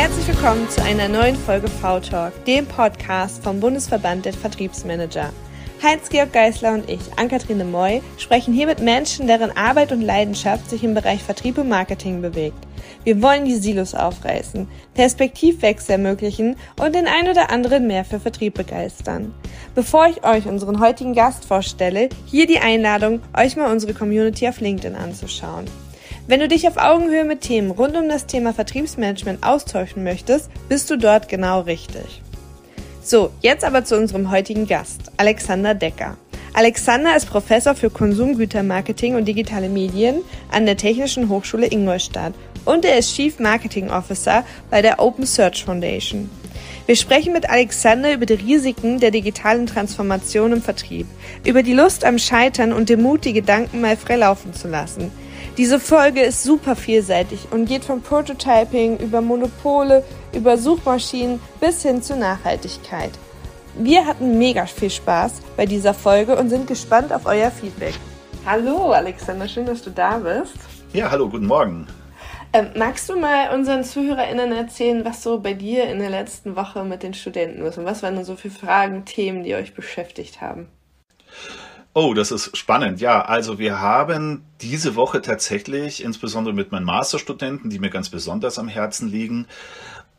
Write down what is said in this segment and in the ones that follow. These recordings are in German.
Herzlich willkommen zu einer neuen Folge V-Talk, dem Podcast vom Bundesverband der Vertriebsmanager. Heinz-Georg Geisler und ich, Ann-Kathrin Moy, sprechen hier mit Menschen, deren Arbeit und Leidenschaft sich im Bereich Vertrieb und Marketing bewegt. Wir wollen die Silos aufreißen, Perspektivwechsel ermöglichen und den ein oder anderen mehr für Vertrieb begeistern. Bevor ich euch unseren heutigen Gast vorstelle, hier die Einladung, euch mal unsere Community auf LinkedIn anzuschauen. Wenn du dich auf Augenhöhe mit Themen rund um das Thema Vertriebsmanagement austauschen möchtest, bist du dort genau richtig. So, jetzt aber zu unserem heutigen Gast, Alexander Decker. Alexander ist Professor für Konsumgütermarketing und digitale Medien an der Technischen Hochschule Ingolstadt und er ist Chief Marketing Officer bei der Open Search Foundation. Wir sprechen mit Alexander über die Risiken der digitalen Transformation im Vertrieb, über die Lust am Scheitern und den Mut, die Gedanken mal frei laufen zu lassen. Diese Folge ist super vielseitig und geht von Prototyping über Monopole über Suchmaschinen bis hin zur Nachhaltigkeit. Wir hatten mega viel Spaß bei dieser Folge und sind gespannt auf euer Feedback. Hallo Alexander, schön, dass du da bist. Ja, hallo, guten Morgen. Ähm, magst du mal unseren ZuhörerInnen erzählen, was so bei dir in der letzten Woche mit den Studenten ist und was waren denn so viele Fragen, Themen, die euch beschäftigt haben? Oh, das ist spannend. Ja, also wir haben diese Woche tatsächlich, insbesondere mit meinen Masterstudenten, die mir ganz besonders am Herzen liegen,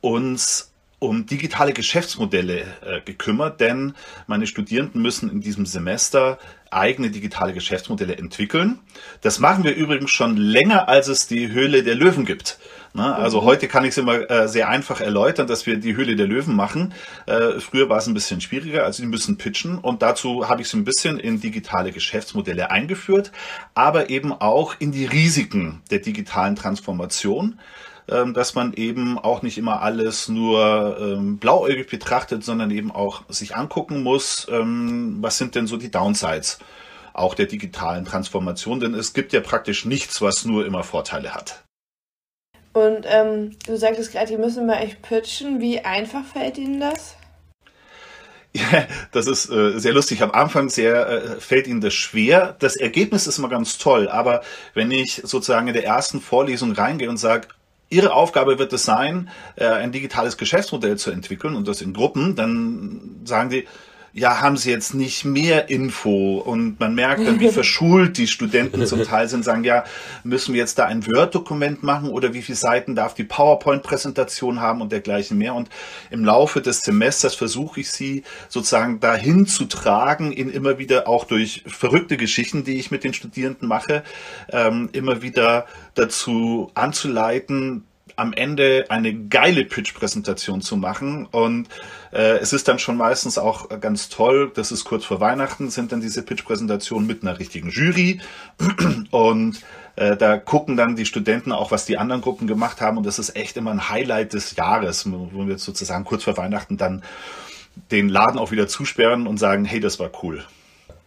uns um digitale Geschäftsmodelle äh, gekümmert, denn meine Studierenden müssen in diesem Semester eigene digitale Geschäftsmodelle entwickeln. Das machen wir übrigens schon länger, als es die Höhle der Löwen gibt. Na, also mhm. heute kann ich es immer äh, sehr einfach erläutern, dass wir die Höhle der Löwen machen. Äh, früher war es ein bisschen schwieriger, also die müssen pitchen und dazu habe ich es ein bisschen in digitale Geschäftsmodelle eingeführt, aber eben auch in die Risiken der digitalen Transformation. Ähm, dass man eben auch nicht immer alles nur ähm, blauäugig betrachtet, sondern eben auch sich angucken muss, ähm, was sind denn so die Downsides auch der digitalen Transformation, denn es gibt ja praktisch nichts, was nur immer Vorteile hat. Und ähm, du sagtest gerade, die müssen bei euch pitchen. Wie einfach fällt Ihnen das? Ja, das ist äh, sehr lustig. Am Anfang sehr äh, fällt Ihnen das schwer. Das Ergebnis ist immer ganz toll, aber wenn ich sozusagen in der ersten Vorlesung reingehe und sage, Ihre Aufgabe wird es sein, äh, ein digitales Geschäftsmodell zu entwickeln und das in Gruppen. Dann sagen die, ja, haben Sie jetzt nicht mehr Info? Und man merkt dann, wie verschult die Studenten zum Teil sind, sagen, ja, müssen wir jetzt da ein Word-Dokument machen oder wie viele Seiten darf die PowerPoint-Präsentation haben und dergleichen mehr. Und im Laufe des Semesters versuche ich sie sozusagen dahin zu tragen, in immer wieder auch durch verrückte Geschichten, die ich mit den Studierenden mache, ähm, immer wieder dazu anzuleiten, am Ende eine geile Pitch-Präsentation zu machen. Und äh, es ist dann schon meistens auch ganz toll, das ist kurz vor Weihnachten, sind dann diese Pitch-Präsentationen mit einer richtigen Jury. Und äh, da gucken dann die Studenten auch, was die anderen Gruppen gemacht haben. Und das ist echt immer ein Highlight des Jahres, wo wir sozusagen kurz vor Weihnachten dann den Laden auch wieder zusperren und sagen, hey, das war cool.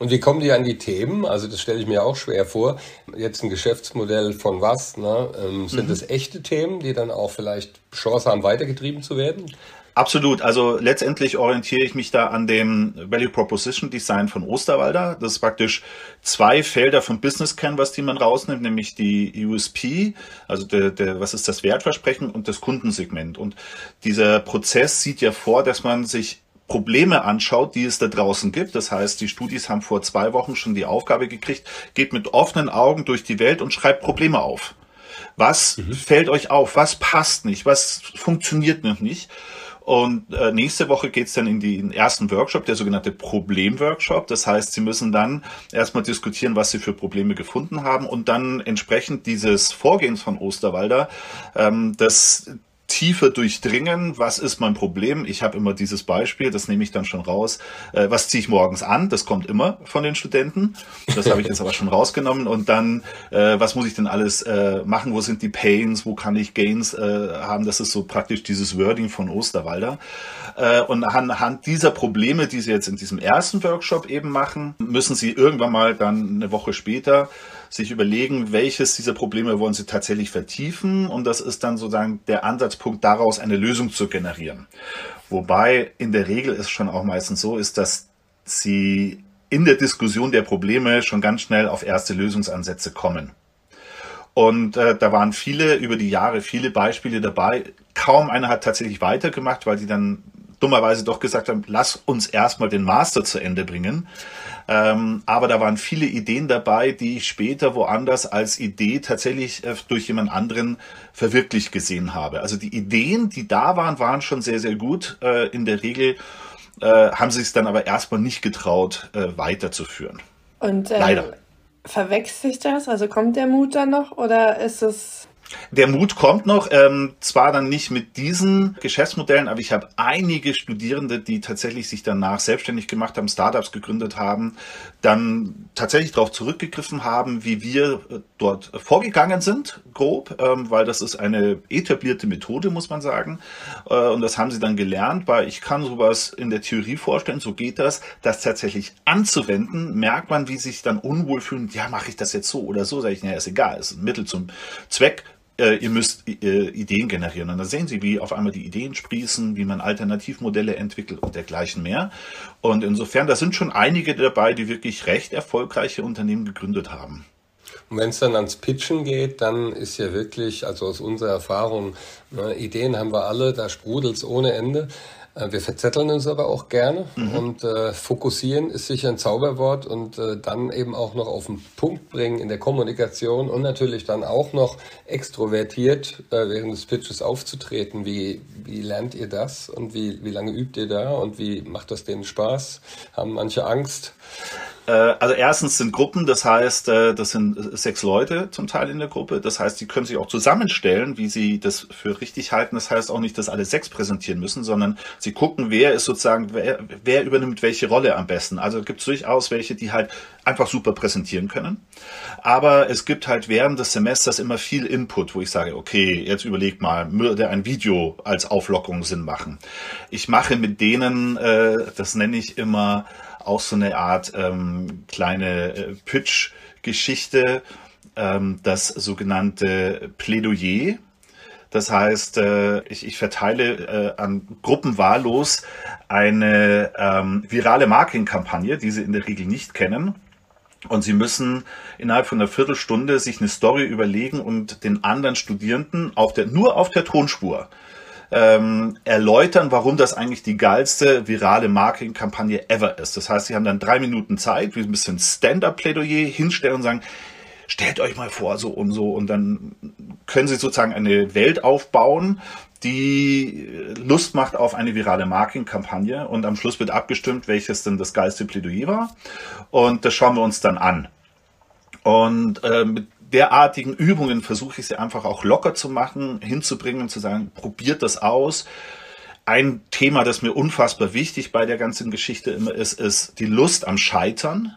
Und wie kommen die an die Themen? Also das stelle ich mir auch schwer vor. Jetzt ein Geschäftsmodell von was? Ne? Ähm, sind mhm. echte Themen, die dann auch vielleicht Chance haben, weitergetrieben zu werden? Absolut. Also letztendlich orientiere ich mich da an dem Value Proposition Design von Osterwalder. Das ist praktisch zwei Felder vom Business Canvas, die man rausnimmt, nämlich die USP, also der, der, was ist das Wertversprechen und das Kundensegment. Und dieser Prozess sieht ja vor, dass man sich Probleme anschaut, die es da draußen gibt. Das heißt, die Studis haben vor zwei Wochen schon die Aufgabe gekriegt, geht mit offenen Augen durch die Welt und schreibt Probleme auf. Was mhm. fällt euch auf? Was passt nicht? Was funktioniert noch nicht? Und äh, nächste Woche geht's dann in den ersten Workshop, der sogenannte Problemworkshop. Das heißt, Sie müssen dann erstmal diskutieren, was Sie für Probleme gefunden haben und dann entsprechend dieses Vorgehens von Osterwalder ähm, das tiefer durchdringen, was ist mein Problem. Ich habe immer dieses Beispiel, das nehme ich dann schon raus. Äh, was ziehe ich morgens an? Das kommt immer von den Studenten. Das habe ich jetzt aber schon rausgenommen. Und dann, äh, was muss ich denn alles äh, machen? Wo sind die Pains? Wo kann ich Gains äh, haben? Das ist so praktisch dieses Wording von Osterwalder. Äh, und anhand dieser Probleme, die Sie jetzt in diesem ersten Workshop eben machen, müssen Sie irgendwann mal dann eine Woche später sich überlegen, welches dieser Probleme wollen sie tatsächlich vertiefen und das ist dann sozusagen der Ansatzpunkt daraus, eine Lösung zu generieren. Wobei in der Regel es schon auch meistens so ist, dass sie in der Diskussion der Probleme schon ganz schnell auf erste Lösungsansätze kommen. Und äh, da waren viele über die Jahre viele Beispiele dabei. Kaum einer hat tatsächlich weitergemacht, weil die dann dummerweise doch gesagt haben, lass uns erstmal den Master zu Ende bringen. Ähm, aber da waren viele Ideen dabei, die ich später woanders als Idee tatsächlich äh, durch jemand anderen verwirklicht gesehen habe. Also die Ideen, die da waren, waren schon sehr, sehr gut. Äh, in der Regel äh, haben sie es dann aber erstmal nicht getraut, äh, weiterzuführen. Und ähm, Leider. verwechselt sich das? Also kommt der Mut dann noch oder ist es der Mut kommt noch, ähm, zwar dann nicht mit diesen Geschäftsmodellen, aber ich habe einige Studierende, die tatsächlich sich danach selbstständig gemacht haben, Startups gegründet haben, dann tatsächlich darauf zurückgegriffen haben, wie wir äh, dort vorgegangen sind, grob, ähm, weil das ist eine etablierte Methode, muss man sagen. Äh, und das haben sie dann gelernt, weil ich kann sowas in der Theorie vorstellen, so geht das, das tatsächlich anzuwenden, merkt man, wie sich dann unwohl fühlen, ja, mache ich das jetzt so oder so, sage ich, naja, ist egal, ist ein Mittel zum Zweck äh, ihr müsst äh, Ideen generieren. Und dann sehen Sie, wie auf einmal die Ideen sprießen, wie man Alternativmodelle entwickelt und dergleichen mehr. Und insofern, da sind schon einige dabei, die wirklich recht erfolgreiche Unternehmen gegründet haben. Und wenn es dann ans Pitchen geht, dann ist ja wirklich, also aus unserer Erfahrung, ne, Ideen haben wir alle, da sprudelt es ohne Ende. Äh, wir verzetteln uns aber auch gerne mhm. und äh, fokussieren ist sicher ein Zauberwort und äh, dann eben auch noch auf den Punkt bringen in der Kommunikation und natürlich dann auch noch extrovertiert äh, während des Pitches aufzutreten. Wie, wie lernt ihr das und wie, wie lange übt ihr da und wie macht das denen Spaß? Haben manche Angst? Äh, also erstens sind Gruppen, das heißt, äh, das sind sechs Leute zum Teil in der Gruppe. Das heißt, die können sich auch zusammenstellen, wie sie das für richtig halten. Das heißt auch nicht, dass alle sechs präsentieren müssen, sondern sie gucken, wer ist sozusagen, wer, wer übernimmt welche Rolle am besten. Also gibt es durchaus welche, die halt einfach super präsentieren können. Aber es gibt halt während des Semesters immer viel Input, wo ich sage, okay, jetzt überleg mal, würde ein Video als Auflockerung Sinn machen? Ich mache mit denen, äh, das nenne ich immer, auch so eine Art ähm, kleine äh, Pitch-Geschichte, ähm, das sogenannte Plädoyer. Das heißt, äh, ich, ich verteile äh, an Gruppen wahllos eine ähm, virale Marketingkampagne, die sie in der Regel nicht kennen. Und sie müssen innerhalb von einer Viertelstunde sich eine Story überlegen und den anderen Studierenden auf der, nur auf der Tonspur ähm, erläutern, warum das eigentlich die geilste virale Marketingkampagne ever ist. Das heißt, sie haben dann drei Minuten Zeit, wie ein bisschen Stand-up-Plädoyer hinstellen und sagen, stellt euch mal vor, so und so. Und dann können sie sozusagen eine Welt aufbauen, die Lust macht auf eine virale Marketingkampagne. Und am Schluss wird abgestimmt, welches denn das geilste Plädoyer war. Und das schauen wir uns dann an. Und äh, mit derartigen Übungen versuche ich sie einfach auch locker zu machen, hinzubringen und zu sagen, probiert das aus. Ein Thema, das mir unfassbar wichtig bei der ganzen Geschichte immer ist, ist die Lust am Scheitern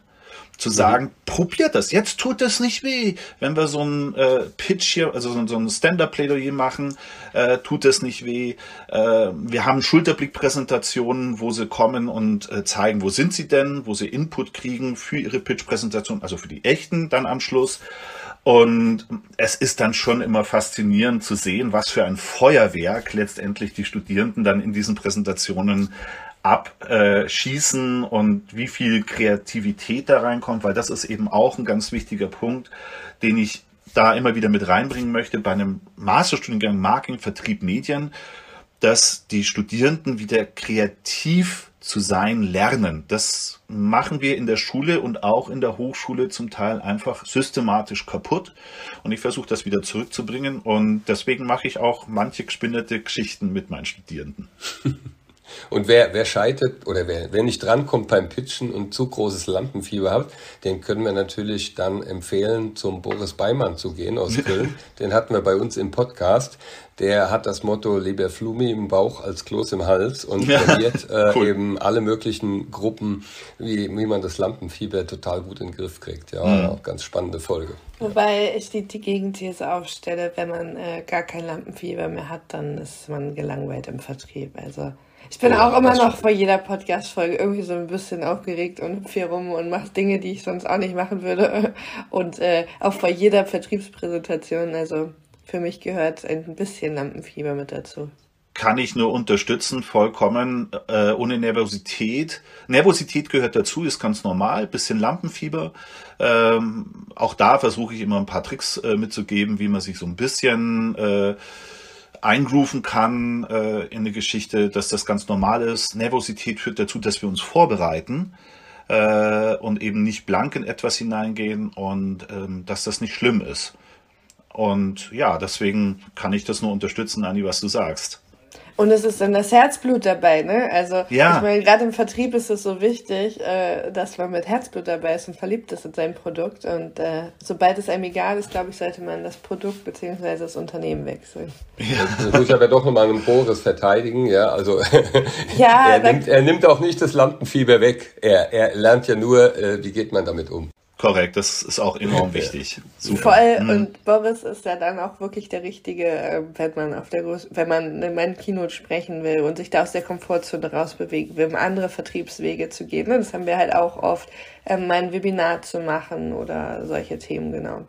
zu sagen, mhm. probiert das, jetzt tut es nicht weh. Wenn wir so ein äh, Pitch hier, also so, so ein Stand-Up-Plädoyer machen, äh, tut es nicht weh. Äh, wir haben Schulterblick-Präsentationen, wo sie kommen und äh, zeigen, wo sind sie denn, wo sie Input kriegen für ihre Pitch-Präsentation, also für die echten dann am Schluss. Und es ist dann schon immer faszinierend zu sehen, was für ein Feuerwerk letztendlich die Studierenden dann in diesen Präsentationen abschießen und wie viel Kreativität da reinkommt, weil das ist eben auch ein ganz wichtiger Punkt, den ich da immer wieder mit reinbringen möchte bei einem Masterstudiengang Marketing, Vertrieb, Medien, dass die Studierenden wieder kreativ zu sein lernen. Das machen wir in der Schule und auch in der Hochschule zum Teil einfach systematisch kaputt. Und ich versuche das wieder zurückzubringen. Und deswegen mache ich auch manche gespinnerte Geschichten mit meinen Studierenden. Und wer, wer scheitert oder wer, wer nicht drankommt beim Pitchen und zu großes Lampenfieber hat, den können wir natürlich dann empfehlen, zum Boris Beimann zu gehen aus Köln. den hatten wir bei uns im Podcast. Der hat das Motto lieber Flumi im Bauch als Kloß im Hals und ja, trainiert äh, cool. eben alle möglichen Gruppen, wie, wie man das Lampenfieber total gut in den Griff kriegt. Ja, mhm. auch ganz spannende Folge. Wobei ich die, die Gegenthese aufstelle, wenn man äh, gar kein Lampenfieber mehr hat, dann ist man gelangweilt im Vertrieb. Also ich bin ja, auch immer noch vor jeder Podcast-Folge irgendwie so ein bisschen aufgeregt und hüpfe hier rum und mache Dinge, die ich sonst auch nicht machen würde. Und äh, auch vor jeder Vertriebspräsentation. Also für mich gehört ein bisschen Lampenfieber mit dazu. kann ich nur unterstützen, vollkommen äh, ohne Nervosität. Nervosität gehört dazu, ist ganz normal, bisschen Lampenfieber. Ähm, auch da versuche ich immer ein paar Tricks äh, mitzugeben, wie man sich so ein bisschen äh, eingrooven kann äh, in eine Geschichte, dass das ganz normal ist. Nervosität führt dazu, dass wir uns vorbereiten äh, und eben nicht blank in etwas hineingehen und ähm, dass das nicht schlimm ist. Und ja, deswegen kann ich das nur unterstützen, Anni, was du sagst. Und es ist dann das Herzblut dabei, ne? Also ja. ich meine, gerade im Vertrieb ist es so wichtig, äh, dass man mit Herzblut dabei ist und verliebt ist in sein Produkt. Und äh, sobald es einem egal ist, glaube ich, sollte man das Produkt bzw. das Unternehmen wechseln. Ja. Das muss ich aber doch nochmal einen Boris verteidigen, ja. Also ja, er, nimmt, er nimmt auch nicht das Lampenfieber weg. Er, er lernt ja nur, äh, wie geht man damit um. Korrekt, das ist auch enorm wichtig. Super. Voll, mhm. und Boris ist ja dann auch wirklich der Richtige, äh, wenn man auf der Groß wenn man in meinem Keynote sprechen will und sich da aus der Komfortzone rausbewegen will, um andere Vertriebswege zu gehen. Das haben wir halt auch oft, ähm, mein Webinar zu machen oder solche Themen, genau.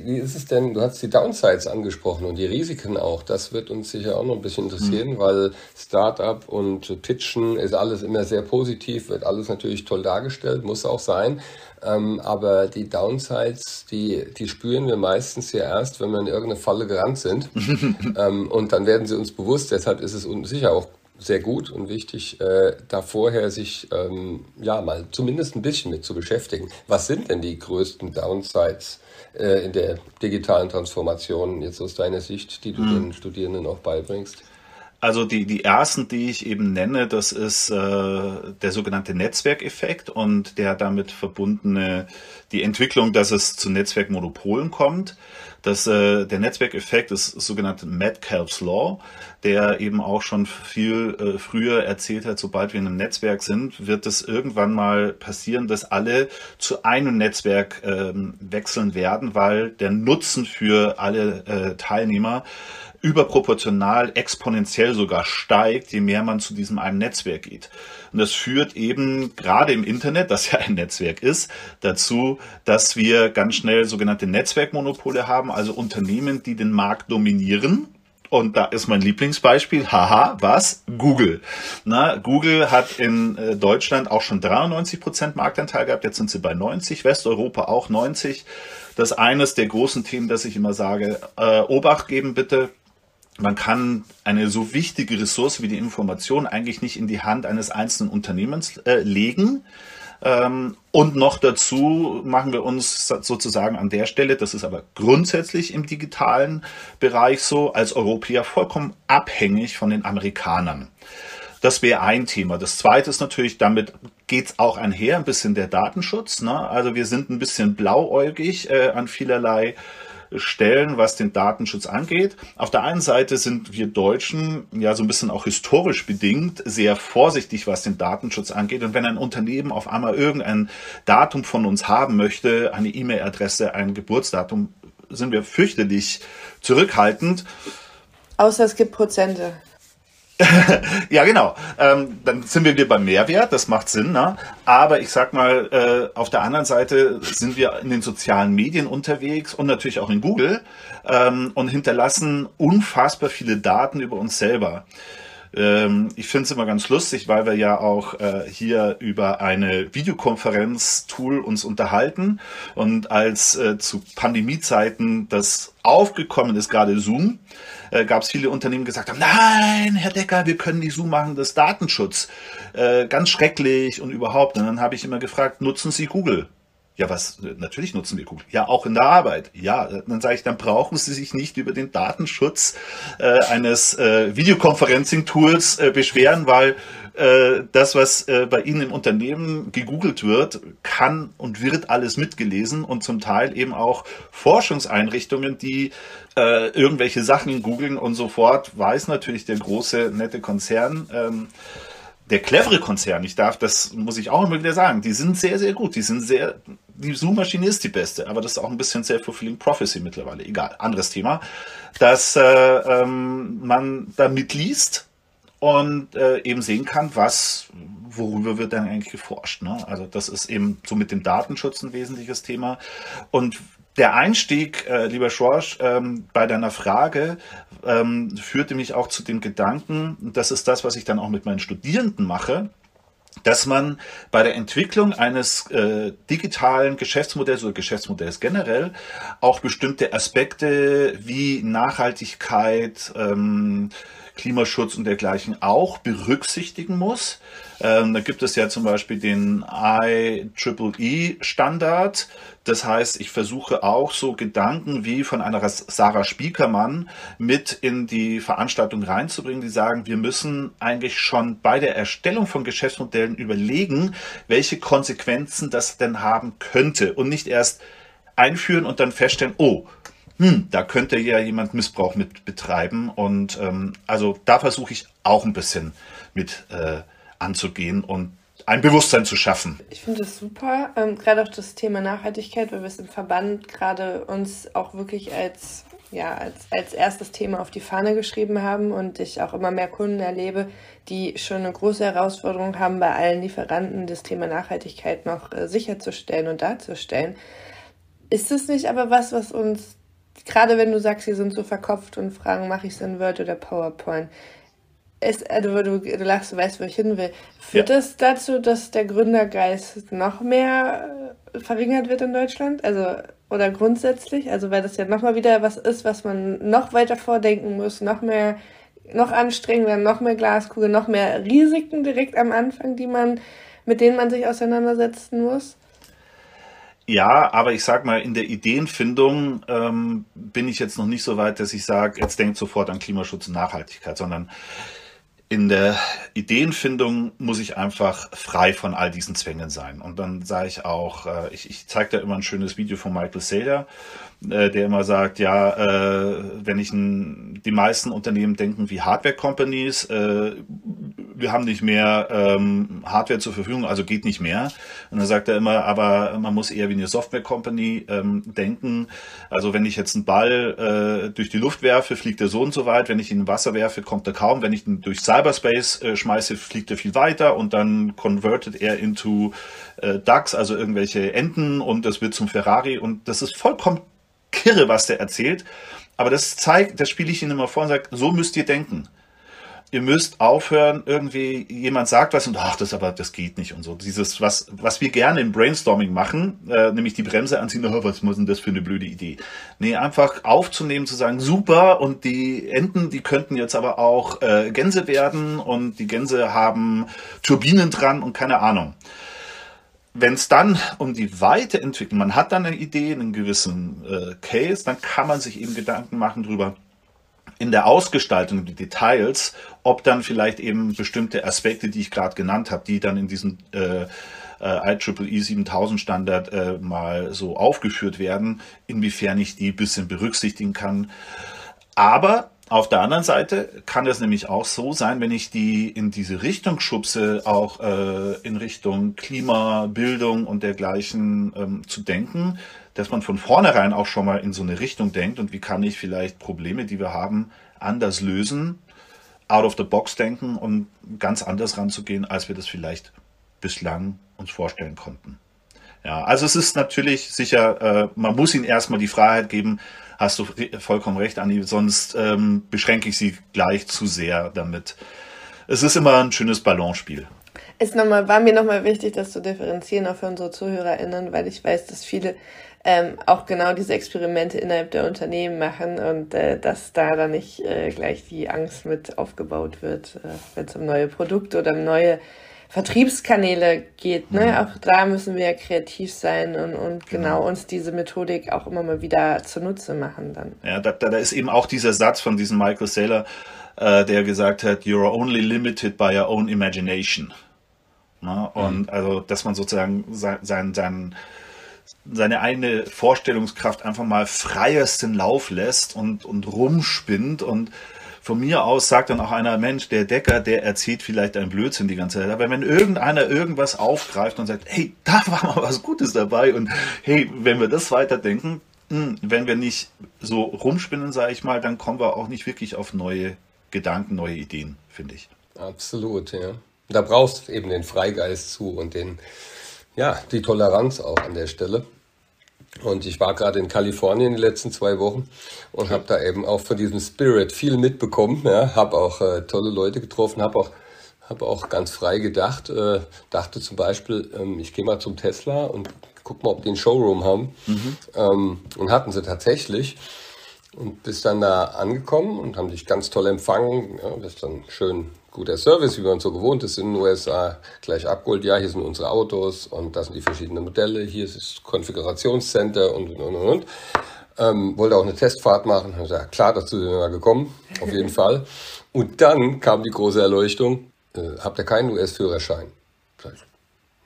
Wie ist es denn, du hast die Downsides angesprochen und die Risiken auch. Das wird uns sicher auch noch ein bisschen interessieren, mhm. weil Startup und Pitchen ist alles immer sehr positiv, wird alles natürlich toll dargestellt, muss auch sein. Ähm, aber die Downsides, die, die spüren wir meistens ja erst, wenn wir in irgendeine Falle gerannt sind. ähm, und dann werden sie uns bewusst. Deshalb ist es uns sicher auch sehr gut und wichtig, äh, da vorher sich ähm, ja mal zumindest ein bisschen mit zu beschäftigen. Was sind denn die größten Downsides? äh, in der digitalen Transformation jetzt aus deiner Sicht, die du hm. den Studierenden auch beibringst? Also die, die ersten, die ich eben nenne, das ist äh, der sogenannte Netzwerkeffekt und der damit verbundene, die Entwicklung, dass es zu Netzwerkmonopolen kommt. Das, äh, der Netzwerkeffekt ist sogenannte Metcalfe's Law, der eben auch schon viel äh, früher erzählt hat, sobald wir in einem Netzwerk sind, wird es irgendwann mal passieren, dass alle zu einem Netzwerk ähm, wechseln werden, weil der Nutzen für alle äh, Teilnehmer überproportional, exponentiell sogar steigt, je mehr man zu diesem einen Netzwerk geht. Und das führt eben gerade im Internet, das ja ein Netzwerk ist, dazu, dass wir ganz schnell sogenannte Netzwerkmonopole haben, also Unternehmen, die den Markt dominieren. Und da ist mein Lieblingsbeispiel, haha, was? Google. Na, Google hat in äh, Deutschland auch schon 93 Prozent Marktanteil gehabt, jetzt sind sie bei 90, Westeuropa auch 90. Das ist eines der großen Themen, dass ich immer sage, äh, Obacht geben bitte, man kann eine so wichtige Ressource wie die Information eigentlich nicht in die Hand eines einzelnen Unternehmens äh, legen. Ähm, und noch dazu machen wir uns sozusagen an der Stelle, das ist aber grundsätzlich im digitalen Bereich so, als Europäer vollkommen abhängig von den Amerikanern. Das wäre ein Thema. Das zweite ist natürlich, damit geht's auch einher, ein bisschen der Datenschutz. Ne? Also wir sind ein bisschen blauäugig äh, an vielerlei stellen, was den Datenschutz angeht. Auf der einen Seite sind wir Deutschen ja so ein bisschen auch historisch bedingt sehr vorsichtig, was den Datenschutz angeht. Und wenn ein Unternehmen auf einmal irgendein Datum von uns haben möchte, eine E-Mail-Adresse, ein Geburtsdatum, sind wir fürchterlich zurückhaltend. Außer es gibt Prozente. ja, genau. Ähm, dann sind wir wieder beim Mehrwert, das macht Sinn. Ne? Aber ich sag mal, äh, auf der anderen Seite sind wir in den sozialen Medien unterwegs und natürlich auch in Google ähm, und hinterlassen unfassbar viele Daten über uns selber. Ähm, ich finde es immer ganz lustig, weil wir ja auch äh, hier über eine Videokonferenz-Tool uns unterhalten und als äh, zu Pandemiezeiten das aufgekommen ist, gerade Zoom, äh, gab es viele Unternehmen, die gesagt haben, nein, Herr Decker, wir können nicht so machen, das Datenschutz. Äh, ganz schrecklich und überhaupt. Und dann habe ich immer gefragt, nutzen Sie Google? Ja, was? Natürlich nutzen wir Google. Ja, auch in der Arbeit. Ja, dann sage ich, dann brauchen Sie sich nicht über den Datenschutz äh, eines äh, Videoconferencing-Tools äh, beschweren, weil äh, das, was äh, bei Ihnen im Unternehmen gegoogelt wird, kann und wird alles mitgelesen und zum Teil eben auch Forschungseinrichtungen, die äh, irgendwelche Sachen googeln und sofort weiß natürlich der große, nette Konzern, ähm, der clevere Konzern, ich darf, das muss ich auch immer wieder sagen, die sind sehr, sehr gut. Die sind sehr, die Zoom-Maschine ist die beste, aber das ist auch ein bisschen self-fulfilling prophecy mittlerweile. Egal, anderes Thema. Dass äh, ähm, man da mitliest und äh, eben sehen kann, was, worüber wird dann eigentlich geforscht. Ne? Also das ist eben so mit dem Datenschutz ein wesentliches Thema. Und der Einstieg, äh, lieber Schorsch, ähm, bei deiner Frage ähm, führte mich auch zu dem Gedanken, das ist das, was ich dann auch mit meinen Studierenden mache, dass man bei der Entwicklung eines äh, digitalen Geschäftsmodells oder Geschäftsmodells generell auch bestimmte Aspekte wie Nachhaltigkeit, ähm, Klimaschutz und dergleichen auch berücksichtigen muss. Ähm, da gibt es ja zum Beispiel den IEEE-Standard. Das heißt, ich versuche auch so Gedanken wie von einer Sarah Spiekermann mit in die Veranstaltung reinzubringen, die sagen, wir müssen eigentlich schon bei der Erstellung von Geschäftsmodellen überlegen, welche Konsequenzen das denn haben könnte und nicht erst einführen und dann feststellen, oh, hm, da könnte ja jemand Missbrauch mit betreiben. Und ähm, also da versuche ich auch ein bisschen mit äh, anzugehen und ein Bewusstsein zu schaffen. Ich finde es super, ähm, gerade auch das Thema Nachhaltigkeit, weil wir es im Verband gerade uns auch wirklich als, ja, als, als erstes Thema auf die Fahne geschrieben haben und ich auch immer mehr Kunden erlebe, die schon eine große Herausforderung haben, bei allen Lieferanten das Thema Nachhaltigkeit noch äh, sicherzustellen und darzustellen. Ist es nicht aber was, was uns gerade wenn du sagst, sie sind so verkopft und fragen, mache ich es in Word oder PowerPoint, ist, also du, du lachst, du weißt, wo ich hin will. Führt ja. das dazu, dass der Gründergeist noch mehr äh, verringert wird in Deutschland? Also, oder grundsätzlich? Also, weil das ja nochmal wieder was ist, was man noch weiter vordenken muss, noch mehr, noch anstrengender, noch mehr Glaskugel, noch mehr Risiken direkt am Anfang, die man, mit denen man sich auseinandersetzen muss? Ja, aber ich sag mal, in der Ideenfindung ähm, bin ich jetzt noch nicht so weit, dass ich sage, jetzt denkt sofort an Klimaschutz und Nachhaltigkeit, sondern in der Ideenfindung muss ich einfach frei von all diesen Zwängen sein. Und dann sage ich auch, äh, ich, ich zeige da immer ein schönes Video von Michael Saylor, äh, der immer sagt, ja, äh, wenn ich ein, die meisten Unternehmen denken wie Hardware-Companies, äh, wir haben nicht mehr ähm, Hardware zur Verfügung, also geht nicht mehr. Und dann sagt er immer, aber man muss eher wie eine Software-Company ähm, denken. Also wenn ich jetzt einen Ball äh, durch die Luft werfe, fliegt er so und so weit. Wenn ich ihn in Wasser werfe, kommt er kaum. Wenn ich ihn durch Cyberspace äh, schmeiße, fliegt er viel weiter und dann convertet er into äh, Ducks, also irgendwelche Enten und das wird zum Ferrari und das ist vollkommen kirre, was der erzählt. Aber das zeigt, das spiele ich Ihnen immer vor und sage, so müsst ihr denken ihr müsst aufhören, irgendwie jemand sagt was und ach, das aber, das geht nicht und so. Dieses, was, was wir gerne im Brainstorming machen, äh, nämlich die Bremse anziehen, oh, was muss denn das für eine blöde Idee? Nee, einfach aufzunehmen, zu sagen, super, und die Enten, die könnten jetzt aber auch äh, Gänse werden und die Gänse haben Turbinen dran und keine Ahnung. Wenn es dann um die Weiterentwicklung, man hat dann eine Idee, einen gewissen äh, Case, dann kann man sich eben Gedanken machen drüber, in der Ausgestaltung, die Details, ob dann vielleicht eben bestimmte Aspekte, die ich gerade genannt habe, die dann in diesem äh, äh, IEEE 7000 Standard äh, mal so aufgeführt werden, inwiefern ich die bisschen berücksichtigen kann. Aber auf der anderen Seite kann es nämlich auch so sein, wenn ich die in diese Richtung schubse, auch äh, in Richtung Klima, Bildung und dergleichen ähm, zu denken, dass man von vornherein auch schon mal in so eine Richtung denkt und wie kann ich vielleicht Probleme, die wir haben, anders lösen, out of the box denken und ganz anders ranzugehen, als wir das vielleicht bislang uns vorstellen konnten. Ja, also es ist natürlich sicher, äh, man muss ihnen erstmal die Freiheit geben, hast du vollkommen recht, Anni, sonst ähm, beschränke ich sie gleich zu sehr damit. Es ist immer ein schönes nochmal, war mir nochmal wichtig, das zu differenzieren auch für unsere ZuhörerInnen, weil ich weiß, dass viele ähm, auch genau diese Experimente innerhalb der Unternehmen machen und äh, dass da dann nicht äh, gleich die Angst mit aufgebaut wird, äh, wenn es um neue Produkte oder um neue Vertriebskanäle geht. Ne? Mhm. Auch da müssen wir kreativ sein und, und genau, genau uns diese Methodik auch immer mal wieder zunutze machen dann. Ja, da, da ist eben auch dieser Satz von diesem Michael Saylor, äh, der gesagt hat, you're only limited by your own imagination. Ne? Und mhm. also, dass man sozusagen sein, sein, sein seine eigene Vorstellungskraft einfach mal freiesten Lauf lässt und, und rumspinnt und von mir aus sagt dann auch einer, Mensch, der Decker, der erzählt vielleicht ein Blödsinn die ganze Zeit. Aber wenn irgendeiner irgendwas aufgreift und sagt, hey, da war mal was Gutes dabei und hey, wenn wir das weiterdenken, hm, wenn wir nicht so rumspinnen, sage ich mal, dann kommen wir auch nicht wirklich auf neue Gedanken, neue Ideen, finde ich. Absolut, ja. Da brauchst du eben den Freigeist zu und den, ja, die Toleranz auch an der Stelle. Und ich war gerade in Kalifornien die letzten zwei Wochen und habe da eben auch von diesem Spirit viel mitbekommen. Ja, habe auch äh, tolle Leute getroffen, habe auch habe auch ganz frei gedacht, äh, dachte zum Beispiel, ähm, ich gehe mal zum Tesla und guck mal, ob die einen Showroom haben. Mhm. Ähm, und hatten sie tatsächlich. Und bist dann da angekommen und haben dich ganz toll empfangen. Ja, das ist dann schön guter Service, wie man so gewohnt ist in den USA. Gleich abgeholt, ja, hier sind unsere Autos und das sind die verschiedenen Modelle. Hier ist das Konfigurationscenter und, und, und, und. Ähm, wollte auch eine Testfahrt machen. Habe gesagt, klar, dazu sind wir mal gekommen, auf jeden Fall. Und dann kam die große Erleuchtung, äh, habt ihr keinen US-Führerschein?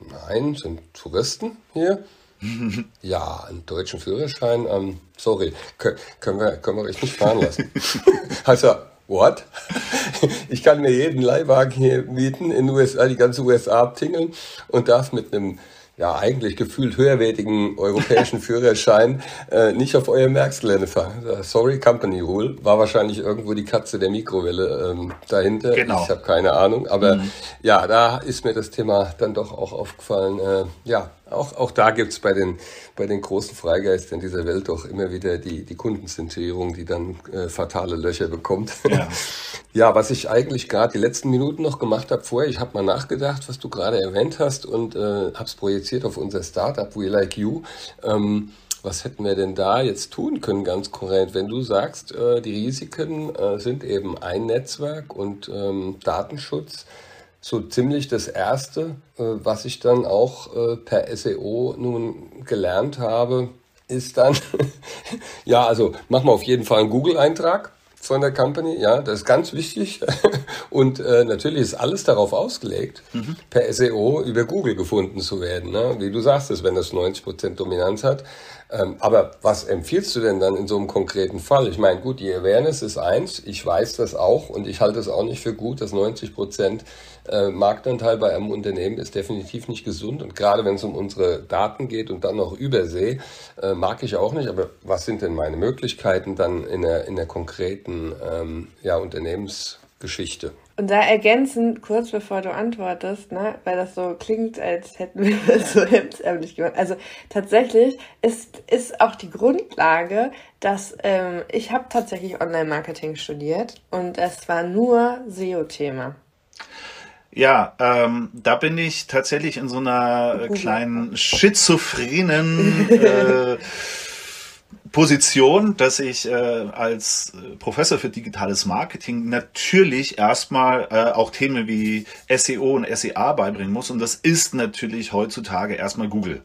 Nein, sind Touristen hier. ja, einen deutschen Führerschein, ähm, sorry, können, können, wir, können wir euch nicht fahren lassen. also, what? ich kann mir jeden Leihwagen hier mieten in USA, die ganze USA abtingeln und darf mit einem ja eigentlich gefühlt höherwertigen europäischen Führerschein äh, nicht auf euer Werksgelände fahren. Sorry, Company Rule. War wahrscheinlich irgendwo die Katze der Mikrowelle ähm, dahinter. Genau. Ich habe keine Ahnung. Aber mhm. ja, da ist mir das Thema dann doch auch aufgefallen. Äh, ja, auch, auch da gibt's bei den, bei den großen Freigeistern dieser Welt doch immer wieder die, die Kundenzentrierung, die dann äh, fatale Löcher bekommt. Ja. ja, was ich eigentlich gerade die letzten Minuten noch gemacht habe vorher, ich habe mal nachgedacht, was du gerade erwähnt hast und äh, habe es projiziert auf unser Startup We Like You. Ähm, was hätten wir denn da jetzt tun können, ganz korrekt? Wenn du sagst, äh, die Risiken äh, sind eben ein Netzwerk und ähm, Datenschutz, so ziemlich das Erste, äh, was ich dann auch äh, per SEO nun gelernt habe, ist dann, ja, also machen wir auf jeden Fall einen Google-Eintrag von der Company, ja, das ist ganz wichtig. Und äh, natürlich ist alles darauf ausgelegt, mhm. per SEO über Google gefunden zu werden. Ne? Wie du sagst, wenn das 90% Dominanz hat, ähm, aber was empfiehlst du denn dann in so einem konkreten Fall? Ich meine, gut, die Awareness ist eins, ich weiß das auch und ich halte es auch nicht für gut, dass 90 Prozent äh, Marktanteil bei einem Unternehmen ist definitiv nicht gesund und gerade wenn es um unsere Daten geht und dann noch Übersee, äh, mag ich auch nicht, aber was sind denn meine Möglichkeiten dann in der, in der konkreten ähm, ja, Unternehmensgeschichte? Und da ergänzend, kurz bevor du antwortest, ne, weil das so klingt, als hätten wir das so hemdsärmlich gemacht. Also tatsächlich ist, ist auch die Grundlage, dass ähm, ich habe tatsächlich Online-Marketing studiert und es war nur SEO-Thema. Ja, ähm, da bin ich tatsächlich in so einer kleinen schizophrenen äh, Position, dass ich äh, als äh, Professor für digitales Marketing natürlich erstmal äh, auch Themen wie SEO und SEA beibringen muss. Und das ist natürlich heutzutage erstmal Google.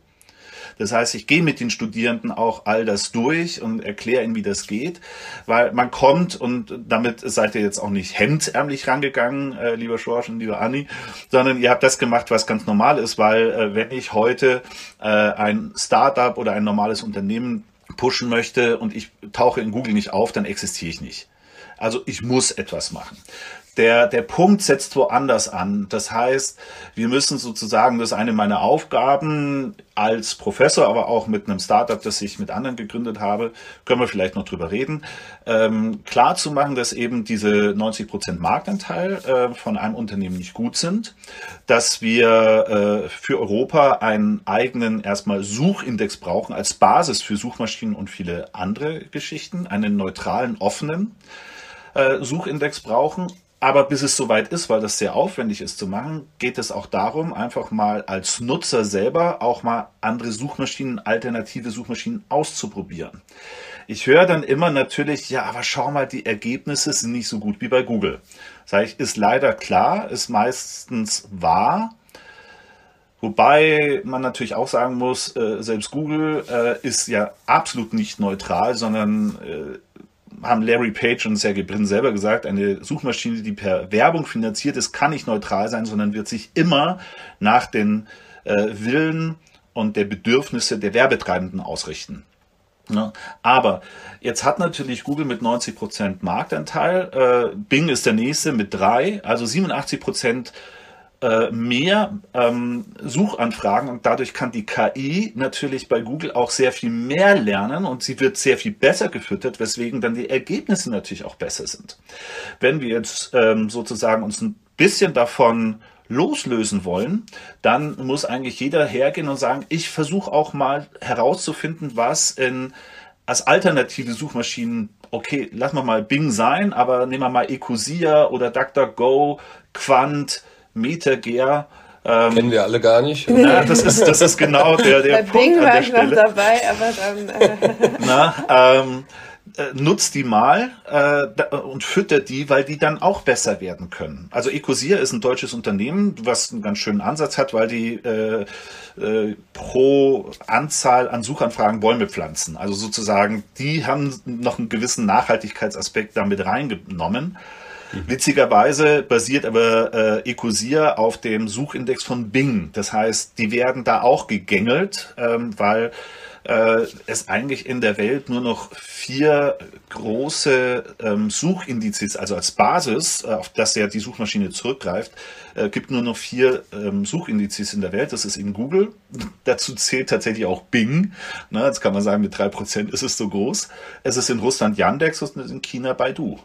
Das heißt, ich gehe mit den Studierenden auch all das durch und erkläre ihnen, wie das geht, weil man kommt und damit seid ihr jetzt auch nicht hemdsärmlich rangegangen, äh, lieber Schorsch und lieber Anni, sondern ihr habt das gemacht, was ganz normal ist, weil äh, wenn ich heute äh, ein Startup oder ein normales Unternehmen pushen möchte und ich tauche in Google nicht auf, dann existiere ich nicht. Also ich muss etwas machen. Der, der Punkt setzt woanders an. Das heißt, wir müssen sozusagen, das ist eine meiner Aufgaben als Professor, aber auch mit einem Startup, das ich mit anderen gegründet habe, können wir vielleicht noch drüber reden, ähm, klar zu machen, dass eben diese 90 Prozent Marktanteil äh, von einem Unternehmen nicht gut sind, dass wir äh, für Europa einen eigenen erstmal Suchindex brauchen als Basis für Suchmaschinen und viele andere Geschichten, einen neutralen, offenen äh, Suchindex brauchen aber bis es soweit ist, weil das sehr aufwendig ist zu machen, geht es auch darum, einfach mal als Nutzer selber auch mal andere Suchmaschinen, alternative Suchmaschinen auszuprobieren. Ich höre dann immer natürlich, ja, aber schau mal, die Ergebnisse sind nicht so gut wie bei Google. Sag ich, ist leider klar, ist meistens wahr. Wobei man natürlich auch sagen muss, äh, selbst Google äh, ist ja absolut nicht neutral, sondern äh, haben Larry Page und Sergey Brin selber gesagt, eine Suchmaschine, die per Werbung finanziert ist, kann nicht neutral sein, sondern wird sich immer nach den äh, Willen und der Bedürfnisse der Werbetreibenden ausrichten. Ja, aber jetzt hat natürlich Google mit 90% Marktanteil, äh, Bing ist der nächste mit drei, also 87 Prozent äh, mehr ähm, Suchanfragen und dadurch kann die KI natürlich bei Google auch sehr viel mehr lernen und sie wird sehr viel besser gefüttert, weswegen dann die Ergebnisse natürlich auch besser sind. Wenn wir jetzt ähm, sozusagen uns ein bisschen davon loslösen wollen, dann muss eigentlich jeder hergehen und sagen, ich versuche auch mal herauszufinden, was in als alternative Suchmaschinen, okay, lassen wir mal Bing sein, aber nehmen wir mal Ecosia oder DuckDuckGo, Quant, MetaGear. Ähm, Kennen wir alle gar nicht. Na, das ist, das ist genau der, der Bei Punkt Bing war ich noch dabei, aber dann... Äh Na, ähm, äh, nutzt die mal äh, und füttert die, weil die dann auch besser werden können. Also Ecosier ist ein deutsches Unternehmen, was einen ganz schönen Ansatz hat, weil die äh, äh, pro Anzahl an Suchanfragen Bäume pflanzen. Also sozusagen, die haben noch einen gewissen Nachhaltigkeitsaspekt damit reingenommen. Mhm. Witzigerweise basiert aber äh, Ecosier auf dem Suchindex von Bing. Das heißt, die werden da auch gegängelt, ähm, weil äh, es eigentlich in der Welt nur noch vier große ähm, Suchindizes, also als Basis, äh, auf das ja die Suchmaschine zurückgreift, äh, gibt nur noch vier ähm, Suchindizes in der Welt. Das ist in Google. Dazu zählt tatsächlich auch Bing. Ne, jetzt kann man sagen, mit drei Prozent ist es so groß. Es ist in Russland Yandex und in China Baidu.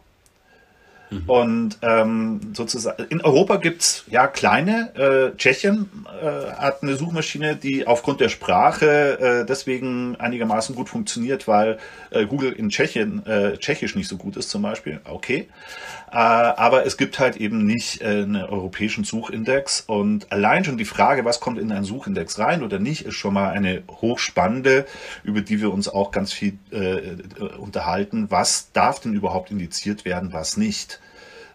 Mhm. Und ähm, sozusagen in Europa gibt's ja kleine. Äh, Tschechien äh, hat eine Suchmaschine, die aufgrund der Sprache äh, deswegen einigermaßen gut funktioniert, weil äh, Google in Tschechien äh, Tschechisch nicht so gut ist zum Beispiel. Okay. Äh, aber es gibt halt eben nicht äh, einen europäischen Suchindex. Und allein schon die Frage, was kommt in einen Suchindex rein oder nicht, ist schon mal eine hochspannende, über die wir uns auch ganz viel äh, unterhalten. Was darf denn überhaupt indiziert werden, was nicht?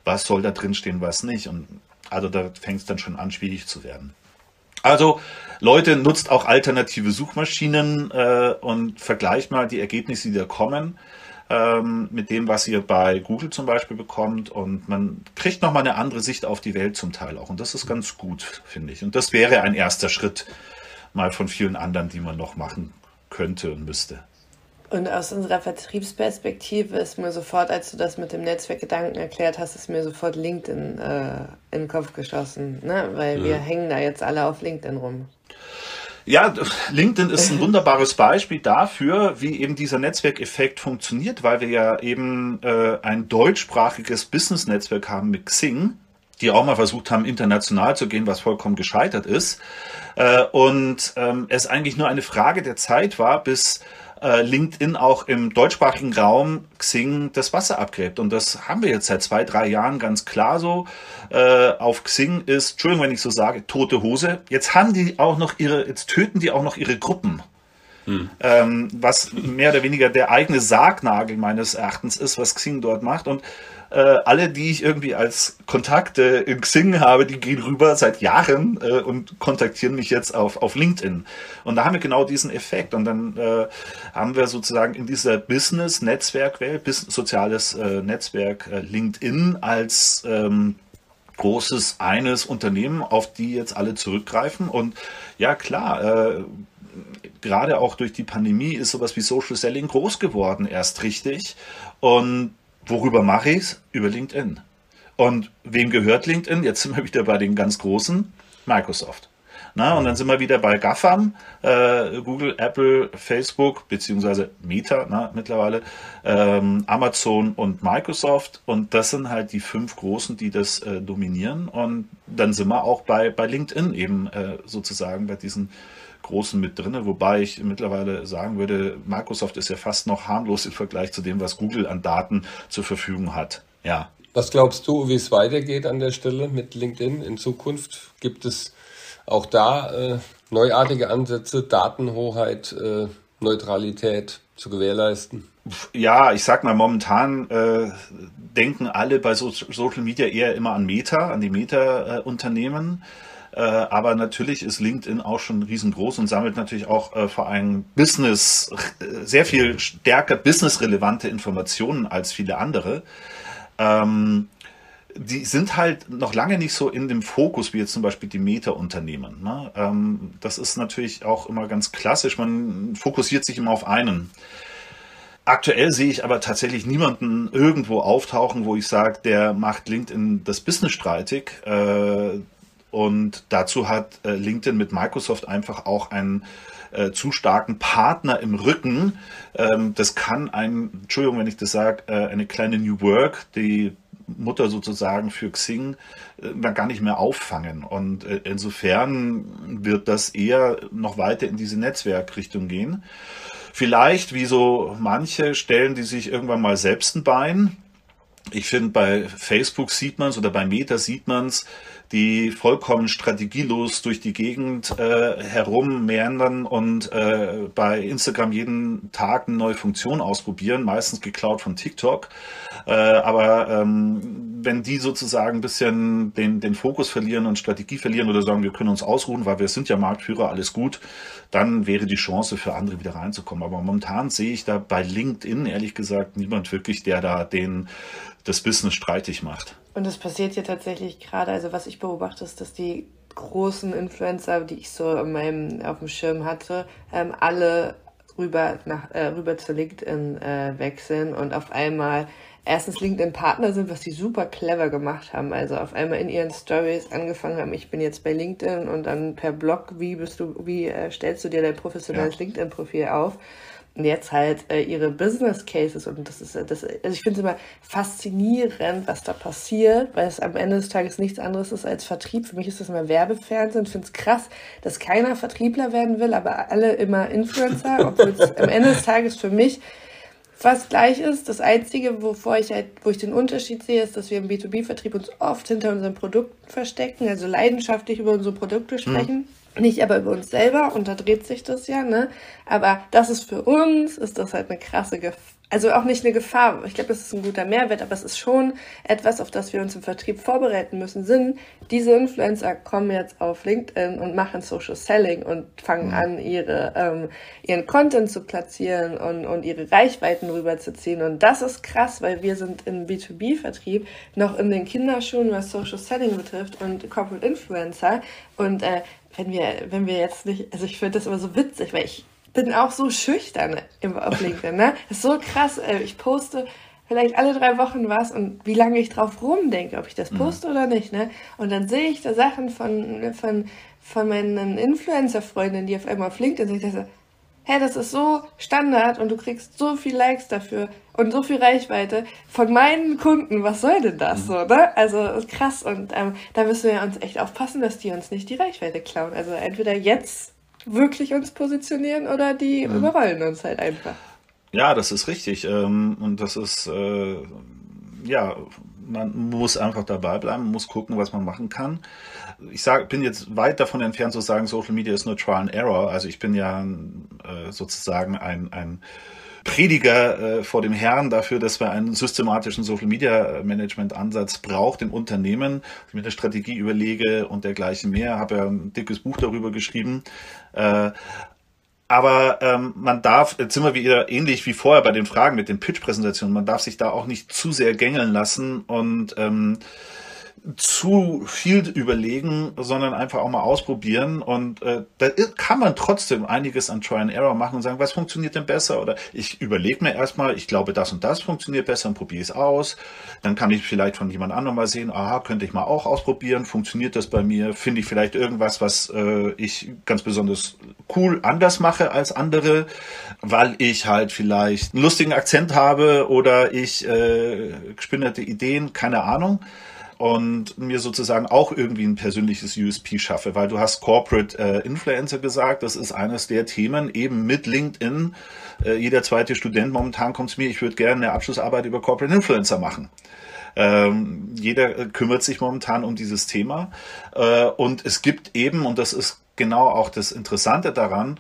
Was soll da drin stehen, was nicht? Und also da fängt es dann schon an, schwierig zu werden. Also Leute, nutzt auch alternative Suchmaschinen äh, und vergleicht mal die Ergebnisse, die da kommen ähm, mit dem, was ihr bei Google zum Beispiel bekommt. Und man kriegt nochmal eine andere Sicht auf die Welt zum Teil auch. Und das ist ganz gut, finde ich. Und das wäre ein erster Schritt mal von vielen anderen, die man noch machen könnte und müsste. Und aus unserer Vertriebsperspektive ist mir sofort, als du das mit dem Netzwerkgedanken erklärt hast, ist mir sofort LinkedIn äh, in den Kopf geschossen, ne? weil ja. wir hängen da jetzt alle auf LinkedIn rum. Ja, LinkedIn ist ein wunderbares Beispiel dafür, wie eben dieser Netzwerkeffekt funktioniert, weil wir ja eben äh, ein deutschsprachiges Business-Netzwerk haben mit Xing, die auch mal versucht haben, international zu gehen, was vollkommen gescheitert ist. Äh, und ähm, es eigentlich nur eine Frage der Zeit war, bis äh, LinkedIn auch im deutschsprachigen Raum Xing das Wasser abgräbt. Und das haben wir jetzt seit zwei, drei Jahren ganz klar so. Äh, auf Xing ist, Entschuldigung, wenn ich so sage, tote Hose. Jetzt haben die auch noch ihre, jetzt töten die auch noch ihre Gruppen. Hm. Ähm, was mehr oder weniger der eigene Sargnagel meines Erachtens ist, was Xing dort macht. Und äh, alle, die ich irgendwie als Kontakte in Xing habe, die gehen rüber seit Jahren äh, und kontaktieren mich jetzt auf, auf LinkedIn. Und da haben wir genau diesen Effekt. Und dann äh, haben wir sozusagen in dieser Business-Netzwerkwelt, Business, soziales äh, Netzwerk äh, LinkedIn als ähm, großes eines Unternehmen, auf die jetzt alle zurückgreifen. Und ja, klar, äh, gerade auch durch die Pandemie ist sowas wie Social Selling groß geworden, erst richtig. Und Worüber mache ich es? Über LinkedIn. Und wem gehört LinkedIn? Jetzt sind wir wieder bei den ganz Großen. Microsoft. Na, und dann sind wir wieder bei GAFAM, äh, Google, Apple, Facebook, beziehungsweise Meta na, mittlerweile, ähm, Amazon und Microsoft. Und das sind halt die fünf Großen, die das äh, dominieren. Und dann sind wir auch bei, bei LinkedIn eben äh, sozusagen bei diesen Großen mit drin, wobei ich mittlerweile sagen würde, Microsoft ist ja fast noch harmlos im Vergleich zu dem, was Google an Daten zur Verfügung hat. Ja. Was glaubst du, wie es weitergeht an der Stelle mit LinkedIn in Zukunft? Gibt es auch da äh, neuartige Ansätze, Datenhoheit, äh, Neutralität zu gewährleisten? Ja, ich sag mal, momentan äh, denken alle bei so Social Media eher immer an Meta, an die Meta-Unternehmen. Äh, äh, aber natürlich ist LinkedIn auch schon riesengroß und sammelt natürlich auch äh, vor allem Business, äh, sehr viel stärker businessrelevante Informationen als viele andere. Ähm, die sind halt noch lange nicht so in dem Fokus wie jetzt zum Beispiel die Meta-Unternehmen. Ne? Ähm, das ist natürlich auch immer ganz klassisch. Man fokussiert sich immer auf einen. Aktuell sehe ich aber tatsächlich niemanden irgendwo auftauchen, wo ich sage, der macht LinkedIn das Business streitig. Äh, und dazu hat äh, LinkedIn mit Microsoft einfach auch einen äh, zu starken Partner im Rücken. Ähm, das kann ein, Entschuldigung, wenn ich das sage, äh, eine kleine New Work, die Mutter sozusagen für Xing äh, gar nicht mehr auffangen. Und äh, insofern wird das eher noch weiter in diese Netzwerkrichtung gehen. Vielleicht, wie so manche, stellen die sich irgendwann mal selbst ein Bein. Ich finde, bei Facebook sieht man es oder bei Meta sieht man es, die vollkommen strategielos durch die Gegend äh, herummeandern und äh, bei Instagram jeden Tag eine neue Funktion ausprobieren, meistens geklaut von TikTok. Äh, aber ähm, wenn die sozusagen ein bisschen den, den Fokus verlieren und Strategie verlieren oder sagen, wir können uns ausruhen, weil wir sind ja Marktführer, alles gut, dann wäre die Chance für andere wieder reinzukommen. Aber momentan sehe ich da bei LinkedIn ehrlich gesagt niemand wirklich, der da den das Business streitig macht. Und das passiert ja tatsächlich gerade, also was ich beobachte, ist, dass die großen Influencer, die ich so in meinem, auf dem Schirm hatte, ähm, alle rüber, nach, äh, rüber zu LinkedIn äh, wechseln und auf einmal erstens LinkedIn-Partner sind, was die super clever gemacht haben. Also auf einmal in ihren Stories angefangen haben, ich bin jetzt bei LinkedIn und dann per Blog, wie bist du, wie äh, stellst du dir dein professionelles ja. LinkedIn-Profil auf? Jetzt halt äh, ihre Business Cases und das ist das also ich finde es immer faszinierend, was da passiert, weil es am Ende des Tages nichts anderes ist als Vertrieb. Für mich ist das immer Werbefernsehen. Ich finde es krass, dass keiner Vertriebler werden will, aber alle immer Influencer, obwohl es am Ende des Tages für mich fast gleich ist. Das Einzige, wovor ich halt, wo ich den Unterschied sehe, ist, dass wir im B2B-Vertrieb uns oft hinter unseren Produkten verstecken, also leidenschaftlich über unsere Produkte sprechen. Mhm nicht aber über uns selber und da dreht sich das ja, ne? Aber das ist für uns, ist das halt eine krasse Gefahr. Also auch nicht eine Gefahr. Ich glaube, das ist ein guter Mehrwert, aber es ist schon etwas, auf das wir uns im Vertrieb vorbereiten müssen. Sind diese Influencer kommen jetzt auf LinkedIn und machen Social Selling und fangen mhm. an, ihre ähm, ihren Content zu platzieren und und ihre Reichweiten rüberzuziehen. Und das ist krass, weil wir sind im B2B-Vertrieb noch in den Kinderschuhen, was Social Selling betrifft und Corporate Influencer. Und äh, wenn wir, wenn wir jetzt nicht, also ich finde das immer so witzig, weil ich bin auch so schüchtern im, auf LinkedIn, ne? Das ist so krass, äh, ich poste vielleicht alle drei Wochen was und wie lange ich drauf rumdenke, ob ich das mhm. poste mhm. oder nicht, ne? Und dann sehe ich da Sachen von, von, von meinen Influencer-Freundinnen, die auf einmal auf LinkedIn sind, ich so, hä, das ist so Standard und du kriegst so viel Likes dafür und so viel Reichweite von meinen Kunden. Was soll denn das mhm. so, ne? Also krass und ähm, da müssen wir uns echt aufpassen, dass die uns nicht die Reichweite klauen. Also entweder jetzt wirklich uns positionieren oder die mhm. überrollen uns halt einfach. Ja, das ist richtig. Ähm, und das ist, äh, ja, man muss einfach dabei bleiben, muss gucken, was man machen kann ich sag, bin jetzt weit davon entfernt zu sagen, Social Media ist nur Trial and Error. Also ich bin ja äh, sozusagen ein, ein Prediger äh, vor dem Herrn dafür, dass wir einen systematischen Social Media Management Ansatz braucht im Unternehmen. Mir eine Strategie überlege und dergleichen mehr. Habe ja ein dickes Buch darüber geschrieben. Äh, aber ähm, man darf, jetzt sind wir wieder ähnlich wie vorher bei den Fragen mit den Pitch-Präsentationen, man darf sich da auch nicht zu sehr gängeln lassen und ähm, zu viel überlegen, sondern einfach auch mal ausprobieren. Und äh, da kann man trotzdem einiges an Try and Error machen und sagen, was funktioniert denn besser? Oder ich überlege mir erstmal, ich glaube, das und das funktioniert besser und probiere es aus. Dann kann ich vielleicht von jemand anderem mal sehen, aha, könnte ich mal auch ausprobieren. Funktioniert das bei mir? Finde ich vielleicht irgendwas, was äh, ich ganz besonders cool anders mache als andere, weil ich halt vielleicht einen lustigen Akzent habe oder ich äh, gespinnerte Ideen, keine Ahnung und mir sozusagen auch irgendwie ein persönliches USP schaffe, weil du hast Corporate äh, Influencer gesagt, das ist eines der Themen eben mit LinkedIn. Äh, jeder zweite Student momentan kommt zu mir, ich würde gerne eine Abschlussarbeit über Corporate Influencer machen. Ähm, jeder äh, kümmert sich momentan um dieses Thema äh, und es gibt eben, und das ist genau auch das Interessante daran,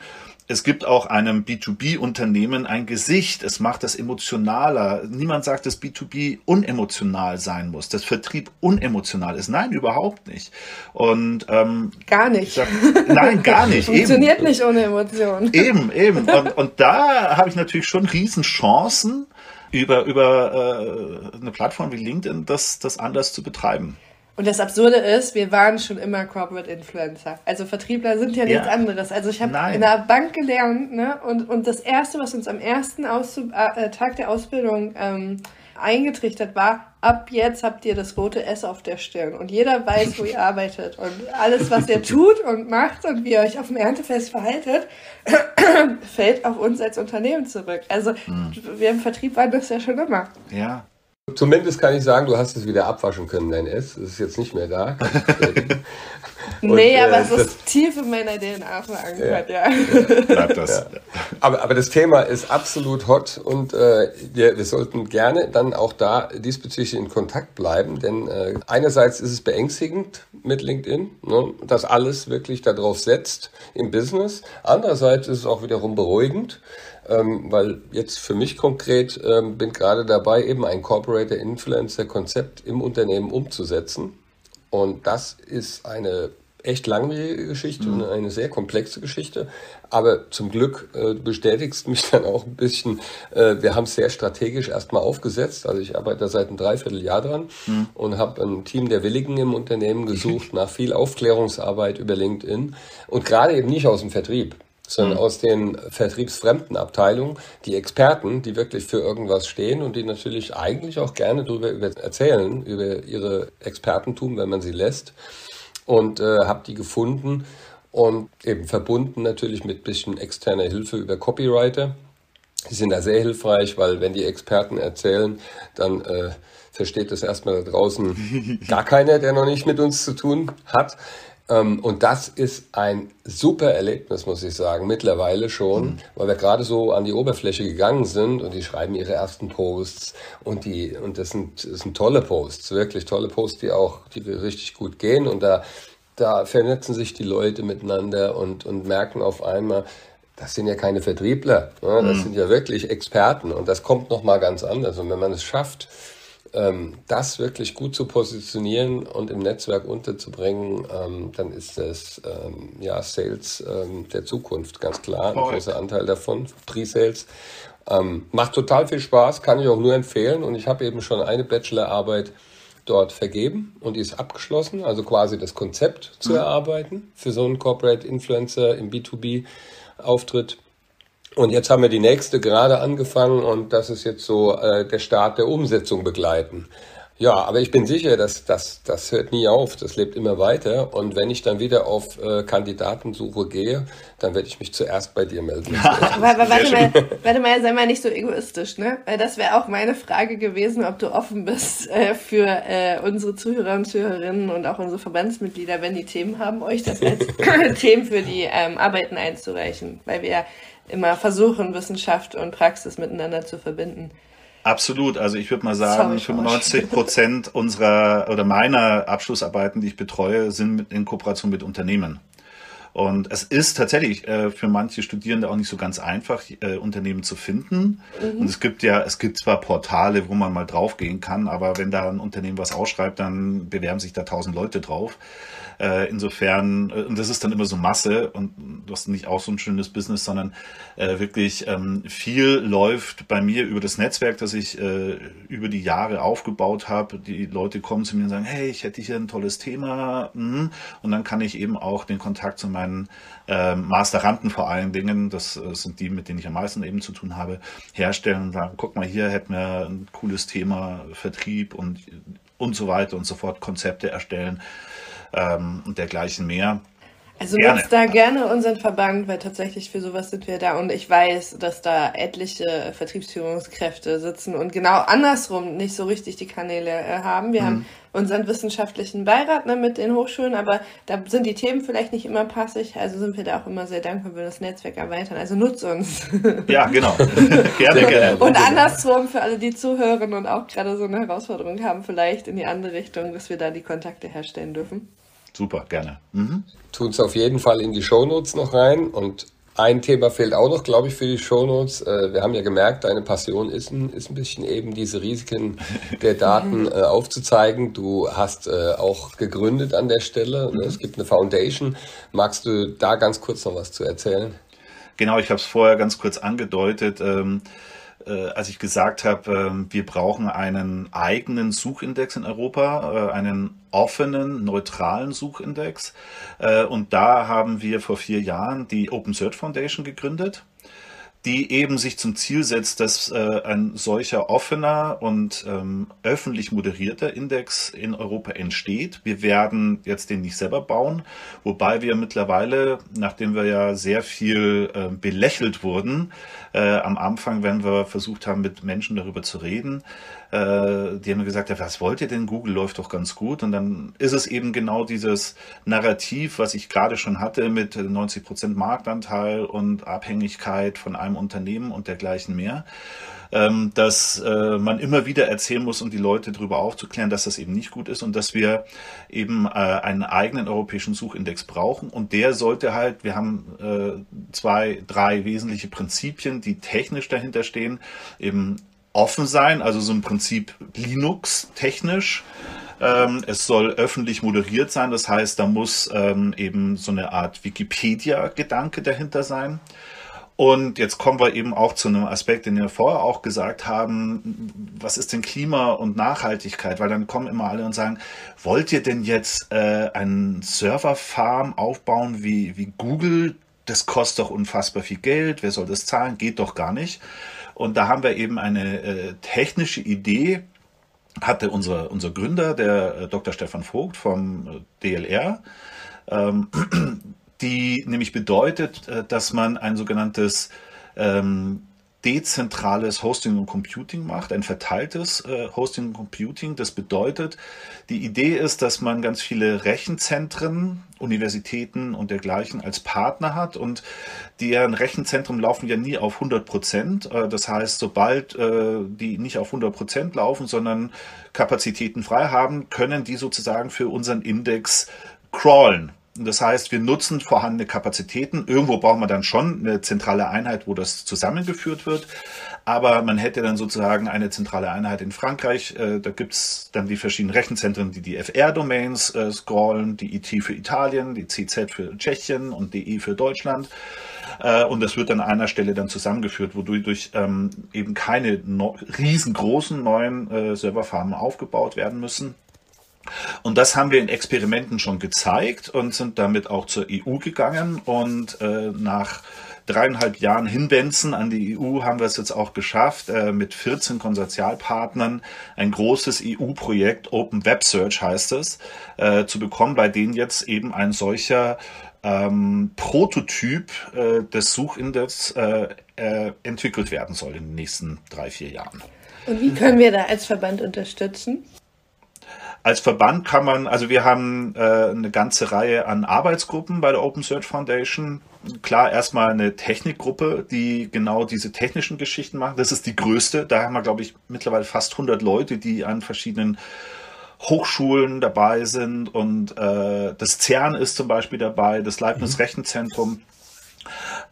es gibt auch einem B2B-Unternehmen ein Gesicht. Es macht das emotionaler. Niemand sagt, dass B2B unemotional sein muss, dass Vertrieb unemotional ist. Nein, überhaupt nicht. Und ähm, gar nicht. Sag, nein, gar nicht. Funktioniert eben. nicht ohne Emotionen. Eben, eben. Und, und da habe ich natürlich schon Riesenchancen über über äh, eine Plattform wie LinkedIn, das das anders zu betreiben. Und das Absurde ist, wir waren schon immer Corporate Influencer. Also Vertriebler sind ja, ja. nichts anderes. Also ich habe in der Bank gelernt, ne? Und, und das Erste, was uns am ersten Auszub äh, Tag der Ausbildung ähm, eingetrichtert war, ab jetzt habt ihr das rote S auf der Stirn. Und jeder weiß, wo ihr arbeitet. Und alles, was ihr tut und macht und wie ihr euch auf dem Erntefest verhaltet, fällt auf uns als Unternehmen zurück. Also mhm. wir im Vertrieb waren das ja schon immer. Ja, Zumindest kann ich sagen, du hast es wieder abwaschen können, dein S. Es ist jetzt nicht mehr da. nee, äh, aber es ist tief in meiner DNA verankert, ja. ja. Bleibt das. Ja. Aber, aber das Thema ist absolut hot und äh, wir, wir sollten gerne dann auch da diesbezüglich in Kontakt bleiben, denn äh, einerseits ist es beängstigend mit LinkedIn, ne, dass alles wirklich darauf setzt im Business. Andererseits ist es auch wiederum beruhigend, ähm, weil jetzt für mich konkret ähm, bin gerade dabei, eben ein Corporate Influencer Konzept im Unternehmen umzusetzen. Und das ist eine echt langwierige Geschichte mhm. und eine sehr komplexe Geschichte. Aber zum Glück äh, bestätigst mich dann auch ein bisschen, äh, wir haben es sehr strategisch erstmal aufgesetzt. Also ich arbeite da seit einem Dreivierteljahr dran mhm. und habe ein Team der Willigen im Unternehmen gesucht nach viel Aufklärungsarbeit über LinkedIn und gerade eben nicht aus dem Vertrieb sondern mhm. aus den vertriebsfremden Abteilungen, die Experten, die wirklich für irgendwas stehen und die natürlich eigentlich auch gerne darüber erzählen, über ihre Expertentum, wenn man sie lässt. Und äh, habe die gefunden und eben verbunden natürlich mit bisschen externer Hilfe über Copywriter. Die sind da sehr hilfreich, weil wenn die Experten erzählen, dann äh, versteht das erstmal da draußen gar keiner, der noch nicht mit uns zu tun hat. Ähm, und das ist ein super Erlebnis, muss ich sagen, mittlerweile schon, mhm. weil wir gerade so an die Oberfläche gegangen sind und die schreiben ihre ersten Posts und die, und das sind, das sind tolle Posts, wirklich tolle Posts, die auch, die richtig gut gehen und da, da vernetzen sich die Leute miteinander und, und merken auf einmal, das sind ja keine Vertriebler, ne? das mhm. sind ja wirklich Experten und das kommt nochmal ganz anders. Und wenn man es schafft, das wirklich gut zu positionieren und im Netzwerk unterzubringen, ähm, dann ist das ähm, ja Sales ähm, der Zukunft, ganz klar. Ein großer Anteil davon, Pre-Sales. Ähm, macht total viel Spaß, kann ich auch nur empfehlen. Und ich habe eben schon eine Bachelorarbeit dort vergeben und die ist abgeschlossen, also quasi das Konzept zu mhm. erarbeiten für so einen Corporate Influencer im B2B-Auftritt. Und jetzt haben wir die nächste gerade angefangen und das ist jetzt so äh, der Start der Umsetzung begleiten. Ja, aber ich bin sicher, dass das, das hört nie auf, das lebt immer weiter. Und wenn ich dann wieder auf äh, Kandidatensuche gehe, dann werde ich mich zuerst bei dir melden. aber, aber warte, mal, warte mal, sei mal nicht so egoistisch, ne? Weil das wäre auch meine Frage gewesen, ob du offen bist äh, für äh, unsere Zuhörer und Zuhörerinnen und auch unsere Verbandsmitglieder, wenn die Themen haben, euch das als Themen für die ähm, Arbeiten einzureichen. Weil wir immer versuchen, Wissenschaft und Praxis miteinander zu verbinden. Absolut. Also ich würde mal sagen, Sorry, 95 Prozent unserer oder meiner Abschlussarbeiten, die ich betreue, sind in Kooperation mit Unternehmen. Und es ist tatsächlich äh, für manche Studierende auch nicht so ganz einfach, äh, Unternehmen zu finden. Mhm. Und es gibt ja, es gibt zwar Portale, wo man mal draufgehen kann, aber wenn da ein Unternehmen was ausschreibt, dann bewerben sich da tausend Leute drauf. Äh, insofern, äh, und das ist dann immer so Masse und du hast nicht auch so ein schönes Business, sondern äh, wirklich ähm, viel läuft bei mir über das Netzwerk, das ich äh, über die Jahre aufgebaut habe. Die Leute kommen zu mir und sagen, hey, ich hätte hier ein tolles Thema. Mhm. Und dann kann ich eben auch den Kontakt zu meinen äh, Masteranten vor allen Dingen, das äh, sind die, mit denen ich am meisten eben zu tun habe, herstellen und sagen, guck mal, hier hätten wir ein cooles Thema, Vertrieb und, und so weiter und so fort, Konzepte erstellen ähm, und dergleichen mehr. Also gerne. nutzt da gerne unseren Verband, weil tatsächlich für sowas sind wir da und ich weiß, dass da etliche Vertriebsführungskräfte sitzen und genau andersrum nicht so richtig die Kanäle äh, haben. Wir mhm. haben unseren wissenschaftlichen Beirat ne, mit den Hochschulen, aber da sind die Themen vielleicht nicht immer passig, also sind wir da auch immer sehr dankbar, wenn wir das Netzwerk erweitern. Also nutzt uns. Ja, genau. gerne, gerne. Und andersrum für alle, die zuhören und auch gerade so eine Herausforderung haben, vielleicht in die andere Richtung, dass wir da die Kontakte herstellen dürfen. Super, gerne. Mhm. Tun es auf jeden Fall in die Shownotes noch rein. Und ein Thema fehlt auch noch, glaube ich, für die Shownotes. Äh, wir haben ja gemerkt, deine Passion ist ein, ist ein bisschen eben diese Risiken der Daten äh, aufzuzeigen. Du hast äh, auch gegründet an der Stelle. Mhm. Es gibt eine Foundation. Magst du da ganz kurz noch was zu erzählen? Genau, ich habe es vorher ganz kurz angedeutet. Äh, als ich gesagt habe, äh, wir brauchen einen eigenen Suchindex in Europa, äh, einen offenen, neutralen Suchindex. Äh, und da haben wir vor vier Jahren die Open Search Foundation gegründet die eben sich zum Ziel setzt, dass äh, ein solcher offener und ähm, öffentlich moderierter Index in Europa entsteht. Wir werden jetzt den nicht selber bauen, wobei wir mittlerweile, nachdem wir ja sehr viel äh, belächelt wurden, äh, am Anfang, wenn wir versucht haben, mit Menschen darüber zu reden, äh, die haben gesagt, ja, was wollt ihr denn? Google läuft doch ganz gut. Und dann ist es eben genau dieses Narrativ, was ich gerade schon hatte mit 90 Prozent Marktanteil und Abhängigkeit von einem Unternehmen und dergleichen mehr ähm, dass äh, man immer wieder erzählen muss, um die Leute darüber aufzuklären, dass das eben nicht gut ist und dass wir eben äh, einen eigenen europäischen Suchindex brauchen. Und der sollte halt, wir haben äh, zwei, drei wesentliche Prinzipien, die technisch dahinter stehen, eben offen sein, also so im Prinzip Linux technisch. Ähm, es soll öffentlich moderiert sein, das heißt, da muss ähm, eben so eine Art Wikipedia-Gedanke dahinter sein. Und jetzt kommen wir eben auch zu einem Aspekt, den wir vorher auch gesagt haben. Was ist denn Klima und Nachhaltigkeit? Weil dann kommen immer alle und sagen, wollt ihr denn jetzt äh, einen Serverfarm aufbauen wie, wie Google? Das kostet doch unfassbar viel Geld. Wer soll das zahlen? Geht doch gar nicht. Und da haben wir eben eine äh, technische Idee, hatte unser, unser Gründer, der äh, Dr. Stefan Vogt vom äh, DLR, ähm, die nämlich bedeutet, äh, dass man ein sogenanntes ähm, dezentrales Hosting und Computing macht, ein verteiltes äh, Hosting und Computing. Das bedeutet, die Idee ist, dass man ganz viele Rechenzentren, Universitäten und dergleichen als Partner hat und deren Rechenzentren laufen ja nie auf 100 Prozent. Äh, das heißt, sobald äh, die nicht auf 100 Prozent laufen, sondern Kapazitäten frei haben, können die sozusagen für unseren Index crawlen. Das heißt, wir nutzen vorhandene Kapazitäten. Irgendwo brauchen wir dann schon eine zentrale Einheit, wo das zusammengeführt wird. Aber man hätte dann sozusagen eine zentrale Einheit in Frankreich. Äh, da gibt's dann die verschiedenen Rechenzentren, die die FR-Domains äh, scrollen, die IT für Italien, die CZ für Tschechien und DE für Deutschland. Äh, und das wird an einer Stelle dann zusammengeführt, wodurch ähm, eben keine riesengroßen neuen Serverfarmen aufgebaut werden müssen und das haben wir in Experimenten schon gezeigt und sind damit auch zur EU gegangen. Und äh, nach dreieinhalb Jahren Hinwenden an die EU haben wir es jetzt auch geschafft, äh, mit 14 Konsortialpartnern ein großes EU-Projekt, Open Web Search heißt es, äh, zu bekommen, bei denen jetzt eben ein solcher ähm, Prototyp äh, des Suchindex äh, äh, entwickelt werden soll in den nächsten drei, vier Jahren. Und wie können wir da als Verband unterstützen? Als Verband kann man, also wir haben äh, eine ganze Reihe an Arbeitsgruppen bei der Open Search Foundation. Klar, erstmal eine Technikgruppe, die genau diese technischen Geschichten macht. Das ist die größte. Da haben wir, glaube ich, mittlerweile fast 100 Leute, die an verschiedenen Hochschulen dabei sind. Und äh, das CERN ist zum Beispiel dabei, das Leibniz. Rechenzentrum.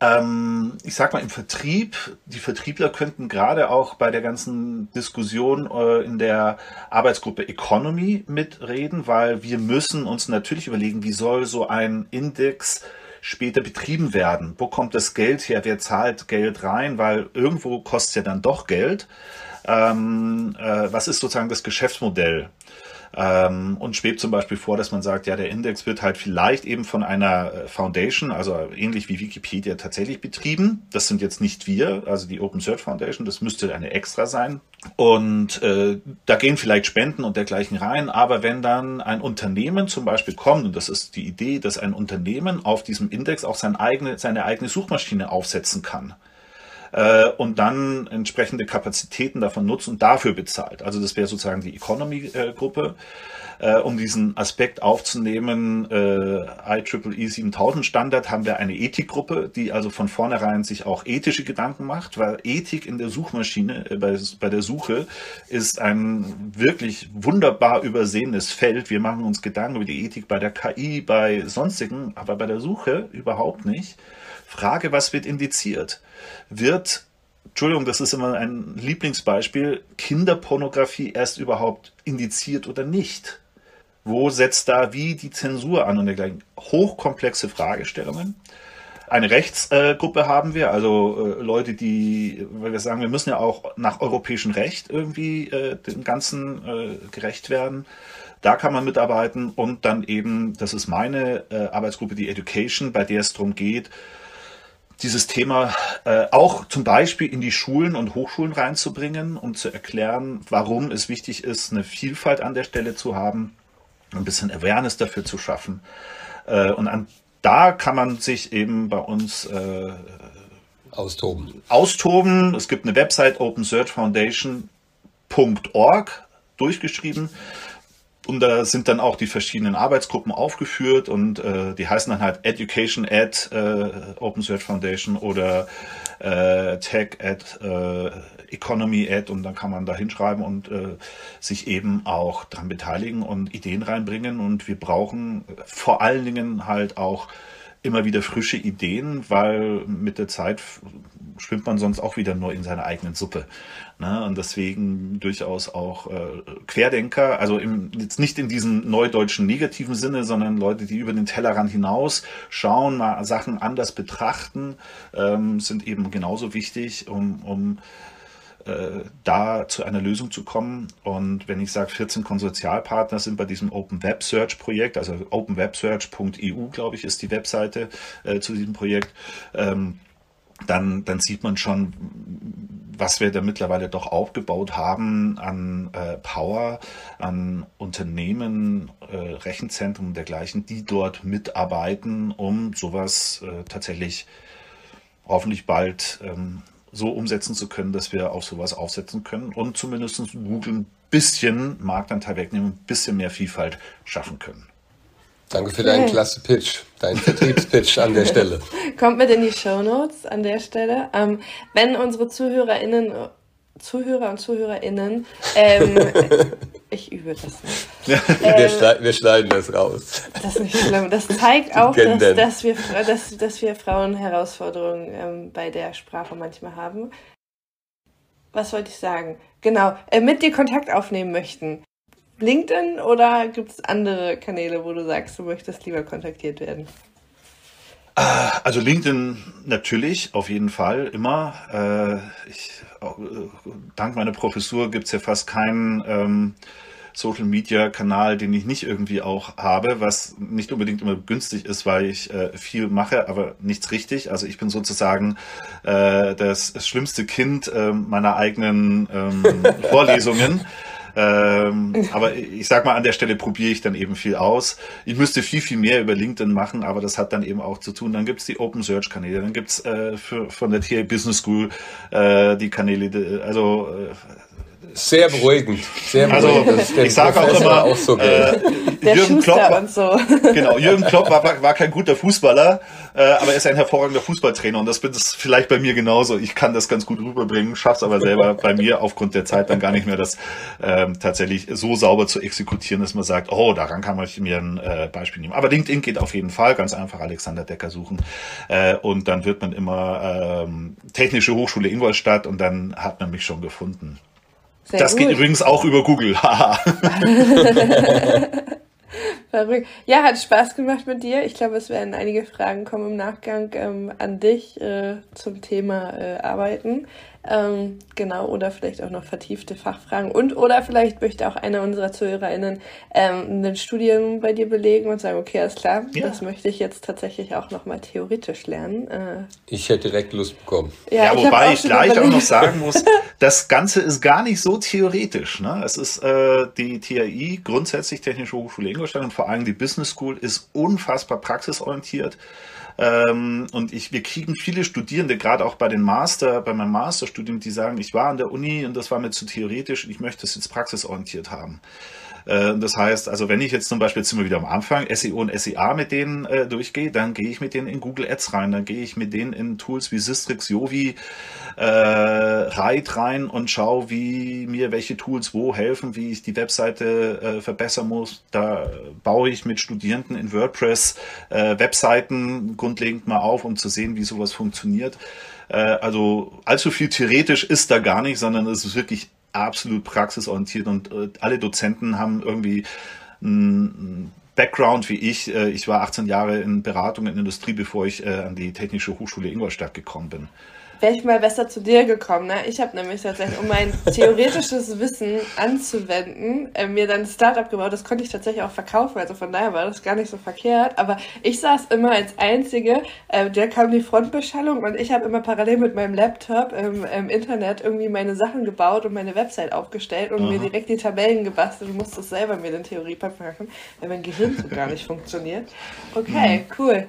Ähm, ich sag mal im Vertrieb, die Vertriebler könnten gerade auch bei der ganzen Diskussion äh, in der Arbeitsgruppe Economy mitreden, weil wir müssen uns natürlich überlegen, wie soll so ein Index später betrieben werden? Wo kommt das Geld her? Wer zahlt Geld rein? Weil irgendwo kostet ja dann doch Geld. Ähm, äh, was ist sozusagen das Geschäftsmodell? Ähm, und schwebt zum Beispiel vor, dass man sagt, ja, der Index wird halt vielleicht eben von einer äh, Foundation, also ähnlich wie Wikipedia tatsächlich betrieben. Das sind jetzt nicht wir, also die Open Search Foundation, das müsste eine extra sein. Und äh, da gehen vielleicht Spenden und dergleichen rein, aber wenn dann ein Unternehmen zum Beispiel kommt, und das ist die Idee, dass ein Unternehmen auf diesem Index auch sein eigene, seine eigene Suchmaschine aufsetzen kann, äh, und dann entsprechende Kapazitäten davon nutzt und dafür bezahlt. Also das wäre sozusagen die Economy-Gruppe. Äh, um diesen Aspekt aufzunehmen, äh, IEEE 7000 Standard, haben wir eine Ethikgruppe, die also von vornherein sich auch ethische Gedanken macht, weil Ethik in der Suchmaschine, äh, bei, bei der Suche, ist ein wirklich wunderbar übersehenes Feld. Wir machen uns Gedanken über die Ethik bei der KI, bei sonstigen, aber bei der Suche überhaupt nicht. Frage, was wird indiziert? Wird, Entschuldigung, das ist immer ein Lieblingsbeispiel, Kinderpornografie erst überhaupt indiziert oder nicht? Wo setzt da wie die Zensur an und dergleichen? Hochkomplexe Fragestellungen. Eine Rechtsgruppe haben wir, also äh, Leute, die, weil wir sagen, wir müssen ja auch nach europäischem Recht irgendwie äh, dem Ganzen äh, gerecht werden. Da kann man mitarbeiten und dann eben, das ist meine äh, Arbeitsgruppe, die Education, bei der es darum geht, dieses Thema äh, auch zum Beispiel in die Schulen und Hochschulen reinzubringen, um zu erklären, warum es wichtig ist, eine Vielfalt an der Stelle zu haben, ein bisschen Awareness dafür zu schaffen. Äh, und an, da kann man sich eben bei uns äh, austoben. austoben. Es gibt eine Website Open Search Foundation .org durchgeschrieben. Und da sind dann auch die verschiedenen Arbeitsgruppen aufgeführt und äh, die heißen dann halt Education at äh, Open Search Foundation oder äh, Tech at äh, Economy at und dann kann man da hinschreiben und äh, sich eben auch dran beteiligen und Ideen reinbringen. Und wir brauchen vor allen Dingen halt auch immer wieder frische Ideen, weil mit der Zeit schwimmt man sonst auch wieder nur in seiner eigenen Suppe. Ne? Und deswegen durchaus auch äh, Querdenker, also im, jetzt nicht in diesem neudeutschen negativen Sinne, sondern Leute, die über den Tellerrand hinaus schauen, mal Sachen anders betrachten, ähm, sind eben genauso wichtig, um, um äh, da zu einer Lösung zu kommen. Und wenn ich sage, 14 Konsortialpartner sind bei diesem Open Web Search Projekt, also openwebsearch.eu, glaube ich, ist die Webseite äh, zu diesem Projekt, ähm, dann, dann sieht man schon, was wir da mittlerweile doch aufgebaut haben an äh, Power, an Unternehmen, äh, Rechenzentren und dergleichen, die dort mitarbeiten, um sowas äh, tatsächlich hoffentlich bald ähm, so umsetzen zu können, dass wir auf sowas aufsetzen können und zumindest Google ein bisschen Marktanteil wegnehmen, ein bisschen mehr Vielfalt schaffen können. Danke für deinen klasse Pitch, deinen Vertriebspitch an der Stelle. Kommt mit in die Show Notes an der Stelle. Ähm, wenn unsere ZuhörerInnen Zuhörer und ZuhörerInnen, ähm, ich übe das nicht. Ähm, wir, schneiden, wir, schneiden das raus. Das ist nicht schlimm. Das zeigt auch, dass, dass, wir, dass, dass wir Frauen Herausforderungen ähm, bei der Sprache manchmal haben. Was wollte ich sagen? Genau, äh, mit dir Kontakt aufnehmen möchten. LinkedIn oder gibt es andere Kanäle, wo du sagst, du möchtest lieber kontaktiert werden? Also LinkedIn natürlich, auf jeden Fall, immer. Äh, ich, dank meiner Professur gibt es ja fast keinen ähm, Social Media Kanal, den ich nicht irgendwie auch habe, was nicht unbedingt immer günstig ist, weil ich äh, viel mache, aber nichts richtig. Also ich bin sozusagen äh, das, das schlimmste Kind äh, meiner eigenen ähm, Vorlesungen. Ähm, aber ich sag mal, an der Stelle probiere ich dann eben viel aus. Ich müsste viel, viel mehr über LinkedIn machen, aber das hat dann eben auch zu tun. Dann gibt's die Open Search Kanäle, dann gibt's äh, von der TA Business School äh, die Kanäle, also äh, sehr beruhigend. Sehr also, beruhigend. Also, ich sage auch immer, auch so äh, Jürgen Klopp, war, so. genau, Jürgen Klopp war, war kein guter Fußballer, äh, aber er ist ein hervorragender Fußballtrainer und das bin es vielleicht bei mir genauso. Ich kann das ganz gut rüberbringen, schaff's aber selber bei mir aufgrund der Zeit dann gar nicht mehr, das ähm, tatsächlich so sauber zu exekutieren, dass man sagt, oh, daran kann man mir ein äh, Beispiel nehmen. Aber LinkedIn geht auf jeden Fall, ganz einfach Alexander Decker suchen äh, und dann wird man immer ähm, Technische Hochschule Ingolstadt und dann hat man mich schon gefunden. Sehr das gut. geht übrigens auch über Google. Verrückt. Ja, hat Spaß gemacht mit dir. Ich glaube, es werden einige Fragen kommen im Nachgang ähm, an dich äh, zum Thema äh, Arbeiten. Ähm, genau, oder vielleicht auch noch vertiefte Fachfragen. Und oder vielleicht möchte auch einer unserer ZuhörerInnen ähm, ein Studium bei dir belegen und sagen, okay, alles klar, ja. das möchte ich jetzt tatsächlich auch nochmal theoretisch lernen. Äh, ich hätte direkt Lust bekommen. Ja, ja wobei ich gleich überlegt. auch noch sagen muss, das Ganze ist gar nicht so theoretisch. Ne? Es ist äh, die TAI, grundsätzlich Technische Hochschule Ingolstadt und vor allem die Business School ist unfassbar praxisorientiert. Ähm, und ich, wir kriegen viele Studierende, gerade auch bei den Master, bei meinem Masterstudium, die sagen, ich war an der Uni und das war mir zu theoretisch und ich möchte es jetzt praxisorientiert haben. Äh, das heißt, also wenn ich jetzt zum Beispiel, jetzt sind wir wieder am Anfang, SEO und SEA mit denen äh, durchgehe, dann gehe ich mit denen in Google Ads rein, dann gehe ich mit denen in Tools wie Sistrix, Jovi, äh, Reit rein und schaue, wie mir welche Tools wo helfen, wie ich die Webseite äh, verbessern muss. Da baue ich mit Studierenden in WordPress äh, Webseiten grundlegend mal auf, um zu sehen, wie sowas funktioniert. Äh, also allzu viel theoretisch ist da gar nicht, sondern es ist wirklich absolut praxisorientiert und äh, alle Dozenten haben irgendwie ein Background wie ich. Äh, ich war 18 Jahre in Beratung in Industrie, bevor ich äh, an die Technische Hochschule Ingolstadt gekommen bin wäre ich mal besser zu dir gekommen. Ne? Ich habe nämlich tatsächlich, um mein theoretisches Wissen anzuwenden, äh, mir dann ein Startup gebaut. Das konnte ich tatsächlich auch verkaufen. Also von daher war das gar nicht so verkehrt. Aber ich saß immer als Einzige. Äh, der kam die Frontbeschallung und ich habe immer parallel mit meinem Laptop im, im, Internet irgendwie meine Sachen gebaut und meine Website aufgestellt und Aha. mir direkt die Tabellen gebastelt und musste selber mir den Theoriepart machen, weil mein Gehirn so gar nicht funktioniert. Okay, mhm. cool.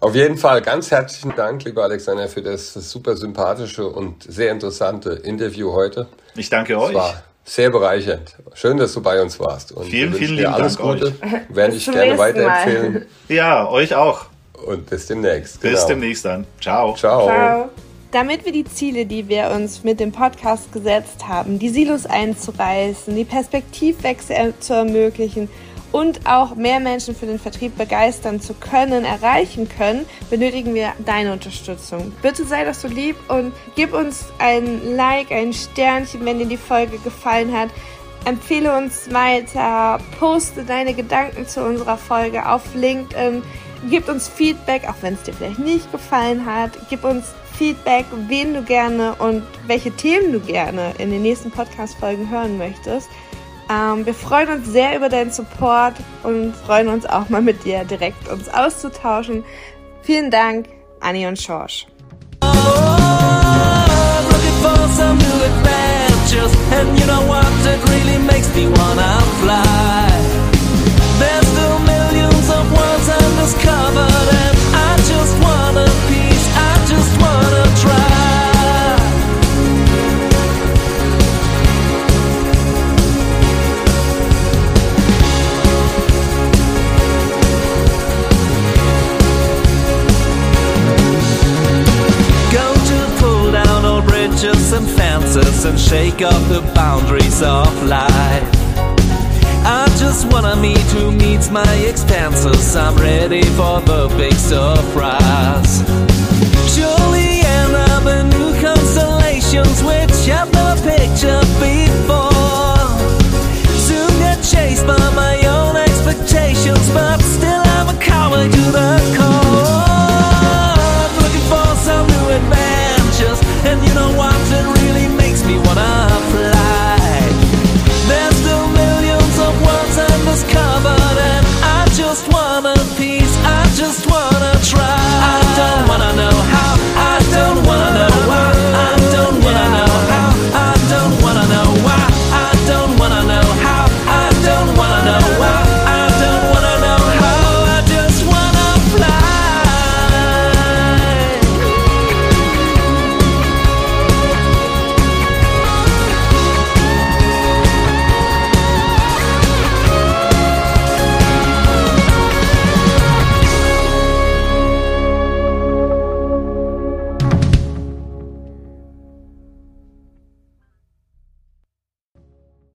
Auf jeden Fall ganz herzlichen Dank, lieber Alexander, für das super sympathische und sehr interessante Interview heute. Ich danke euch. Es war sehr bereichernd. Schön, dass du bei uns warst. Und vielen, vielen lieben alles Dank Gute. Euch. Werde ich gerne weiterempfehlen. Mal. Ja, euch auch. Und bis demnächst. Bis genau. demnächst dann. Ciao. Ciao. Ciao. Damit wir die Ziele, die wir uns mit dem Podcast gesetzt haben, die Silos einzureißen, die Perspektivwechsel zu ermöglichen und auch mehr Menschen für den Vertrieb begeistern zu können, erreichen können, benötigen wir deine Unterstützung. Bitte sei doch so lieb und gib uns ein Like, ein Sternchen, wenn dir die Folge gefallen hat. Empfehle uns weiter, poste deine Gedanken zu unserer Folge auf LinkedIn, gib uns Feedback, auch wenn es dir vielleicht nicht gefallen hat. Gib uns Feedback, wen du gerne und welche Themen du gerne in den nächsten Podcast-Folgen hören möchtest. Ähm, wir freuen uns sehr über deinen Support und freuen uns auch mal mit dir direkt uns auszutauschen. Vielen Dank, Anni und Schorsch. Oh,